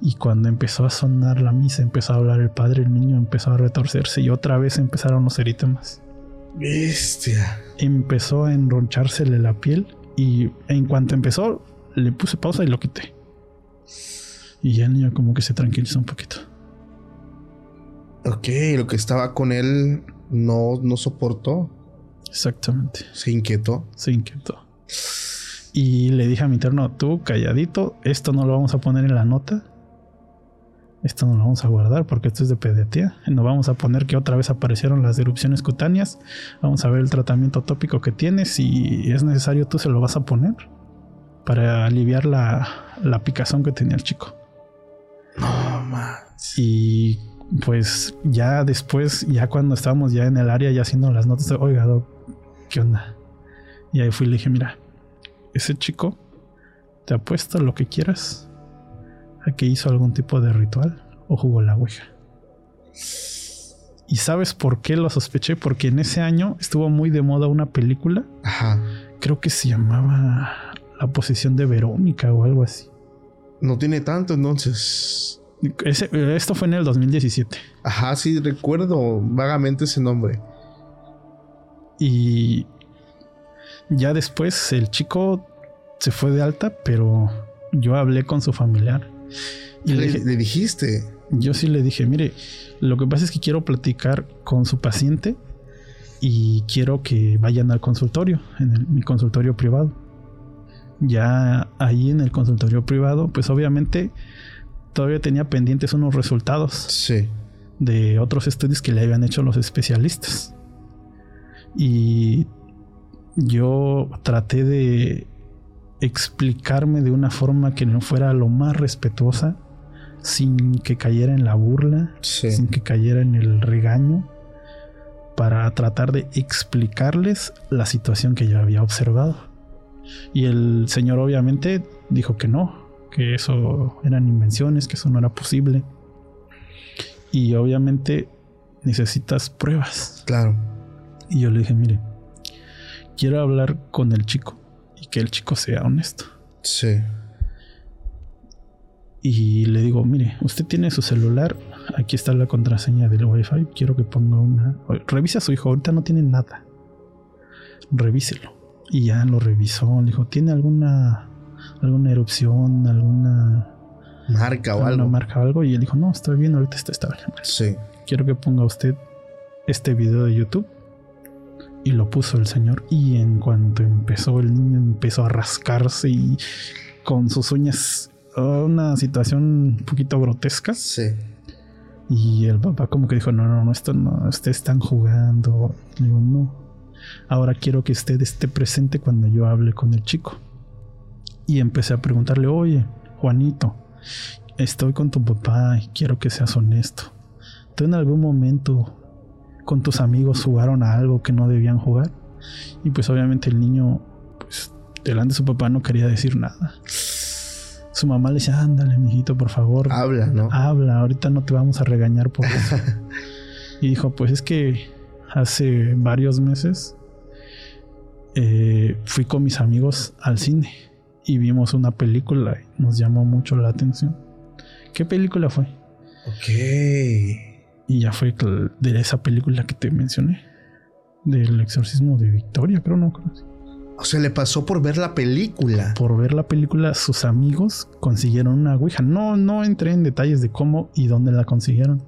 Y cuando empezó a sonar la misa, empezó a hablar el padre, el niño empezó a retorcerse y otra vez empezaron los eritmas. Bestia. Empezó a enronchársele la piel y en cuanto empezó, le puse pausa y lo quité. Y ya el niño como que se tranquilizó un poquito. Ok, lo que estaba con él no, no soportó. Exactamente. Se inquietó. Se inquietó. Y le dije a mi interno, tú calladito, esto no lo vamos a poner en la nota. Esto no lo vamos a guardar porque esto es de pediatría. No vamos a poner que otra vez aparecieron las erupciones cutáneas. Vamos a ver el tratamiento tópico que tienes. Si es necesario, tú se lo vas a poner para aliviar la, la picazón que tenía el chico. No más. Y pues ya después, ya cuando estábamos ya en el área, ya haciendo las notas, de, oiga, ¿qué onda? Y ahí fui y le dije, mira, ese chico te apuesta lo que quieras a que hizo algún tipo de ritual o jugó la ouija. ¿Y sabes por qué lo sospeché? Porque en ese año estuvo muy de moda una película. Ajá. Creo que se llamaba La posición de Verónica o algo así. No tiene tanto entonces esto fue en el 2017. Ajá, sí, recuerdo vagamente ese nombre. Y ya después el chico se fue de alta, pero yo hablé con su familiar. Y le, dijiste? Yo sí le dije, mire, lo que pasa es que quiero platicar con su paciente y quiero que vayan al consultorio, en mi consultorio privado. Ya ahí en el consultorio privado, pues obviamente todavía tenía pendientes unos resultados sí. de otros estudios que le habían hecho los especialistas. Y yo traté de explicarme de una forma que no fuera lo más respetuosa, sin que cayera en la burla, sin que cayera en el regaño, para tratar de explicarles la situación que yo había observado. Y el señor obviamente dijo que no, que eso eran invenciones, que eso no era posible. Y obviamente necesitas pruebas. Claro. Y yo le dije, mire, quiero hablar con el chico y que el chico sea honesto. Sí. Y le digo, mire, usted tiene su celular, aquí está la contraseña del wifi, quiero que ponga una... Revisa a su hijo, ahorita no tiene nada. Revíselo. Y ya lo revisó, le dijo, ¿tiene alguna alguna erupción, alguna marca o algo. marca o algo. Y él dijo, no, estoy bien, ahorita está estable. Sí. Quiero que ponga usted este video de YouTube. Y lo puso el señor. Y en cuanto empezó, el niño empezó a rascarse y con sus uñas. Una situación un poquito grotesca. Sí. Y el papá como que dijo, no, no, no, esto no, ustedes están jugando. Le digo, no. Ahora quiero que usted esté presente cuando yo hable con el chico. Y empecé a preguntarle, oye, Juanito, estoy con tu papá y quiero que seas honesto. ¿Tú en algún momento con tus amigos jugaron a algo que no debían jugar? Y pues obviamente el niño, pues delante de su papá no quería decir nada. Su mamá le decía, ándale, mijito, por favor. Habla, ¿no? Habla, ahorita no te vamos a regañar por eso. [LAUGHS] y dijo, pues es que hace varios meses eh, fui con mis amigos al cine y vimos una película y nos llamó mucho la atención. ¿Qué película fue? Ok. Y ya fue de esa película que te mencioné. Del exorcismo de Victoria, creo, no creo. O sea, le pasó por ver la película. Por ver la película, sus amigos consiguieron una ouija. No, no entré en detalles de cómo y dónde la consiguieron.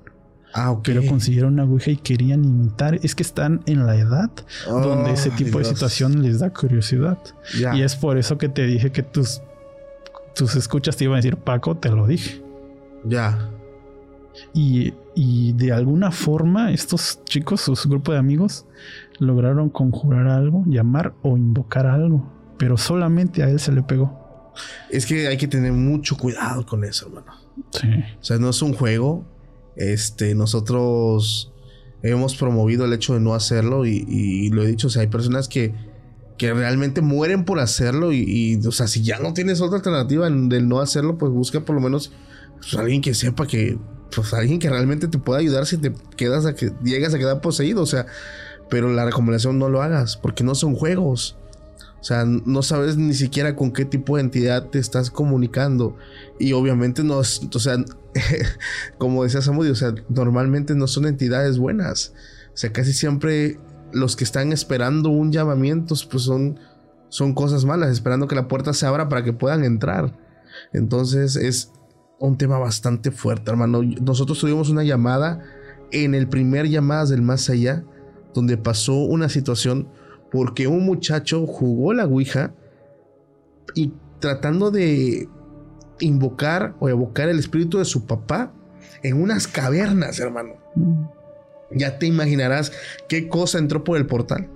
Ah, ok. Pero consiguieron una ouija y querían imitar. Es que están en la edad donde ese tipo de situación les da curiosidad. Y es por eso que te dije que tus, tus escuchas te iban a decir, Paco, te lo dije. Ya. Y, y de alguna forma, estos chicos, su grupo de amigos, lograron conjurar algo, llamar o invocar algo, pero solamente a él se le pegó. Es que hay que tener mucho cuidado con eso, hermano. Sí. O sea, no es un juego. Este, nosotros hemos promovido el hecho de no hacerlo y, lo he dicho, o sea, hay personas que, que realmente mueren por hacerlo y, o sea, si ya no tienes otra alternativa del no hacerlo, pues busca por lo menos pues, alguien que sepa que, pues alguien que realmente te pueda ayudar si te quedas a que llegas a quedar poseído, o sea, pero la recomendación no lo hagas porque no son juegos. O sea, no sabes ni siquiera con qué tipo de entidad te estás comunicando. Y obviamente no, o sea, [LAUGHS] como decía Samudio, o sea, normalmente no son entidades buenas. O sea, casi siempre los que están esperando un llamamiento, pues son, son cosas malas, esperando que la puerta se abra para que puedan entrar. Entonces es un tema bastante fuerte, hermano. Nosotros tuvimos una llamada en el primer llamadas del más allá donde pasó una situación porque un muchacho jugó la Ouija y tratando de invocar o evocar el espíritu de su papá en unas cavernas, hermano. Ya te imaginarás qué cosa entró por el portal.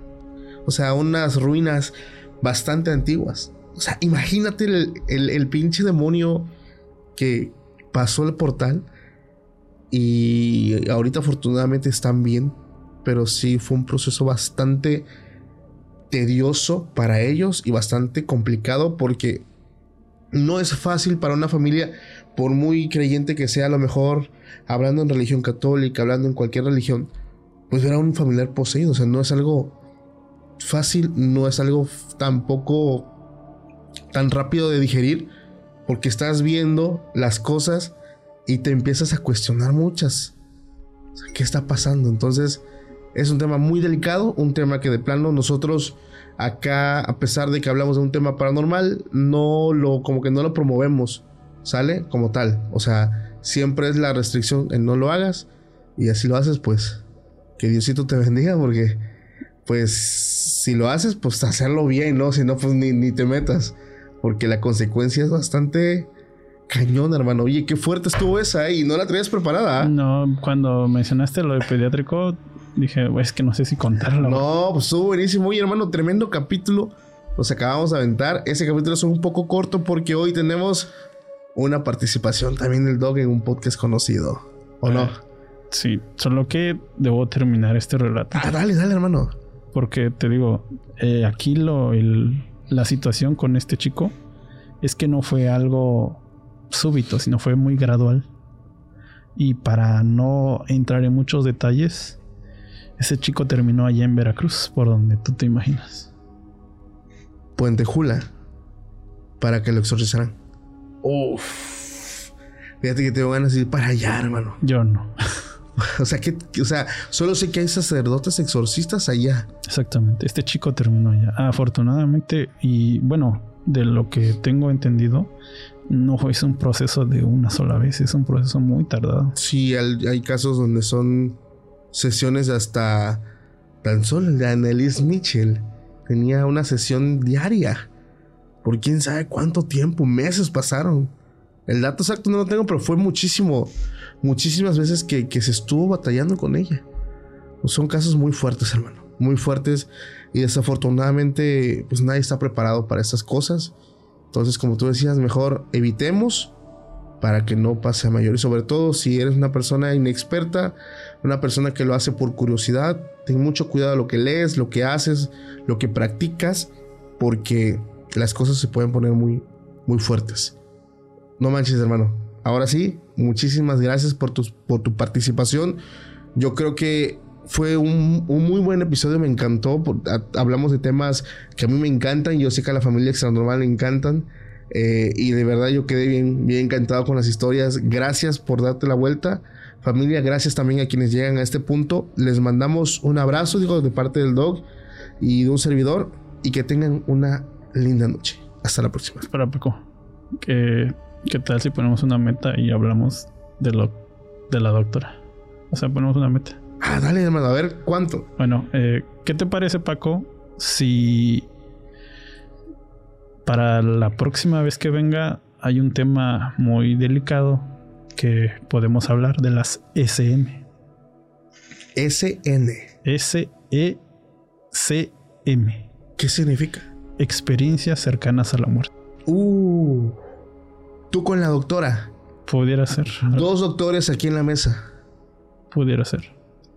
O sea, unas ruinas bastante antiguas. O sea, imagínate el, el pinche demonio que pasó el portal y ahorita afortunadamente están bien pero sí fue un proceso bastante tedioso para ellos y bastante complicado porque no es fácil para una familia, por muy creyente que sea, a lo mejor hablando en religión católica, hablando en cualquier religión, pues ver a un familiar poseído. O sea, no es algo fácil, no es algo tampoco tan rápido de digerir, porque estás viendo las cosas y te empiezas a cuestionar muchas. ¿Qué está pasando? Entonces, es un tema muy delicado, un tema que de plano nosotros acá, a pesar de que hablamos de un tema paranormal, no lo, como que no lo promovemos, ¿sale? Como tal. O sea, siempre es la restricción en no lo hagas y así lo haces, pues que Diosito te [LAUGHS] bendiga porque, pues, si lo haces, pues hacerlo bien, ¿no? Si no, pues ni, ni te metas, porque la consecuencia es bastante cañón, hermano. Oye, qué fuerte estuvo esa, ¿eh? Y no la traías preparada. ¿ah? No, cuando mencionaste lo de pediátrico, Dije, es que no sé si contarlo. No, pues estuvo buenísimo. Oye, hermano, tremendo capítulo. Nos acabamos de aventar. Ese capítulo es un poco corto porque hoy tenemos una participación también del dog en un podcast conocido. ¿O no? Sí, solo que debo terminar este relato. Ah, dale, dale, hermano. Porque te digo, eh, aquí lo, la situación con este chico es que no fue algo súbito, sino fue muy gradual. Y para no entrar en muchos detalles, ese chico terminó allá en Veracruz, por donde tú te imaginas. Puente Jula. Para que lo exorcizaran. Uf. Fíjate que tengo ganas de ir para allá, hermano. Yo no. [LAUGHS] [LAUGHS] o sea, que, o sea, solo sé que hay sacerdotes exorcistas allá. Exactamente. Este chico terminó allá. Afortunadamente, y bueno, de lo que tengo entendido, no es un proceso de una sola vez, es un proceso muy tardado. Sí, hay casos donde son sesiones hasta tan solo de Annelies Mitchell. Tenía una sesión diaria. Por quién sabe cuánto tiempo, meses pasaron. El dato exacto no lo tengo, pero fue muchísimo, muchísimas veces que, que se estuvo batallando con ella. Son casos muy fuertes, hermano. Muy fuertes. Y desafortunadamente, pues nadie está preparado para estas cosas. Entonces, como tú decías, mejor evitemos para que no pase a mayor. Y sobre todo, si eres una persona inexperta, una persona que lo hace por curiosidad, ten mucho cuidado de lo que lees, lo que haces, lo que practicas, porque las cosas se pueden poner muy, muy fuertes. No manches, hermano. Ahora sí, muchísimas gracias por tu, por tu participación. Yo creo que fue un, muy buen episodio, me encantó. hablamos de temas que a mí me encantan. Yo sé que a la familia extranormal le encantan. Eh, y de verdad yo quedé bien, bien encantado con las historias. Gracias por darte la vuelta. Familia, gracias también a quienes llegan a este punto. Les mandamos un abrazo, digo, de parte del dog y de un servidor. Y que tengan una linda noche. Hasta la próxima. Espera, Paco. ¿Qué, ¿Qué tal si ponemos una meta y hablamos de, lo, de la doctora? O sea, ponemos una meta. Ah, dale, hermano, a ver cuánto. Bueno, eh, ¿qué te parece, Paco, si para la próxima vez que venga hay un tema muy delicado que podemos hablar de las SN? SN. S-E-C-M. ¿Qué significa? Experiencias cercanas a la muerte. Uh. Tú con la doctora. Pudiera ser. Dos doctores aquí en la mesa. Pudiera ser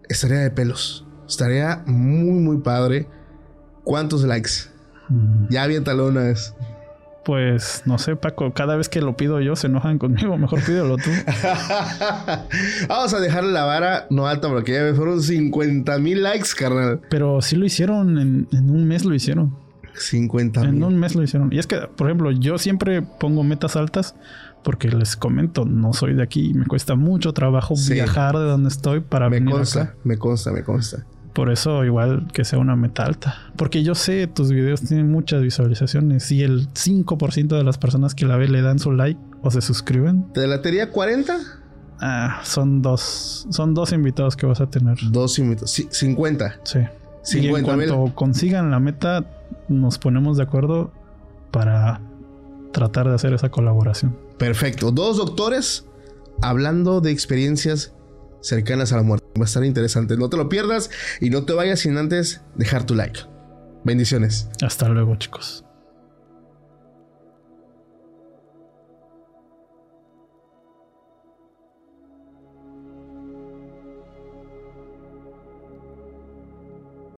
estaría de pelos. Estaría muy, muy padre. ¿Cuántos likes? Mm. Ya bien talona es. Pues no sé, Paco, cada vez que lo pido yo se enojan conmigo. Mejor pídelo tú. [LAUGHS] Vamos a dejarle la vara no alta porque ya me fueron 50 mil likes, carnal. Pero sí lo hicieron, en, en un mes lo hicieron. 50 mil. En un mes lo hicieron. Y es que, por ejemplo, yo siempre pongo metas altas porque les comento, no soy de aquí, me cuesta mucho trabajo viajar de donde estoy para me venir consta, Me consta, me consta. Por eso igual que sea una meta alta. Porque yo sé, tus videos tienen muchas visualizaciones y el 5% de las personas que la ven le dan su like o se suscriben. ¿Te la tería 40? Ah, son dos. Son dos invitados que vas a tener. Dos invitados. Sí, 50. Sí. 50, y en cuanto consigan la meta, nos ponemos de acuerdo para tratar de hacer esa colaboración. Perfecto. Dos doctores hablando de experiencias cercanas a la muerte. Va a estar interesante. No te lo pierdas y no te vayas sin antes dejar tu like. Bendiciones. Hasta luego, chicos.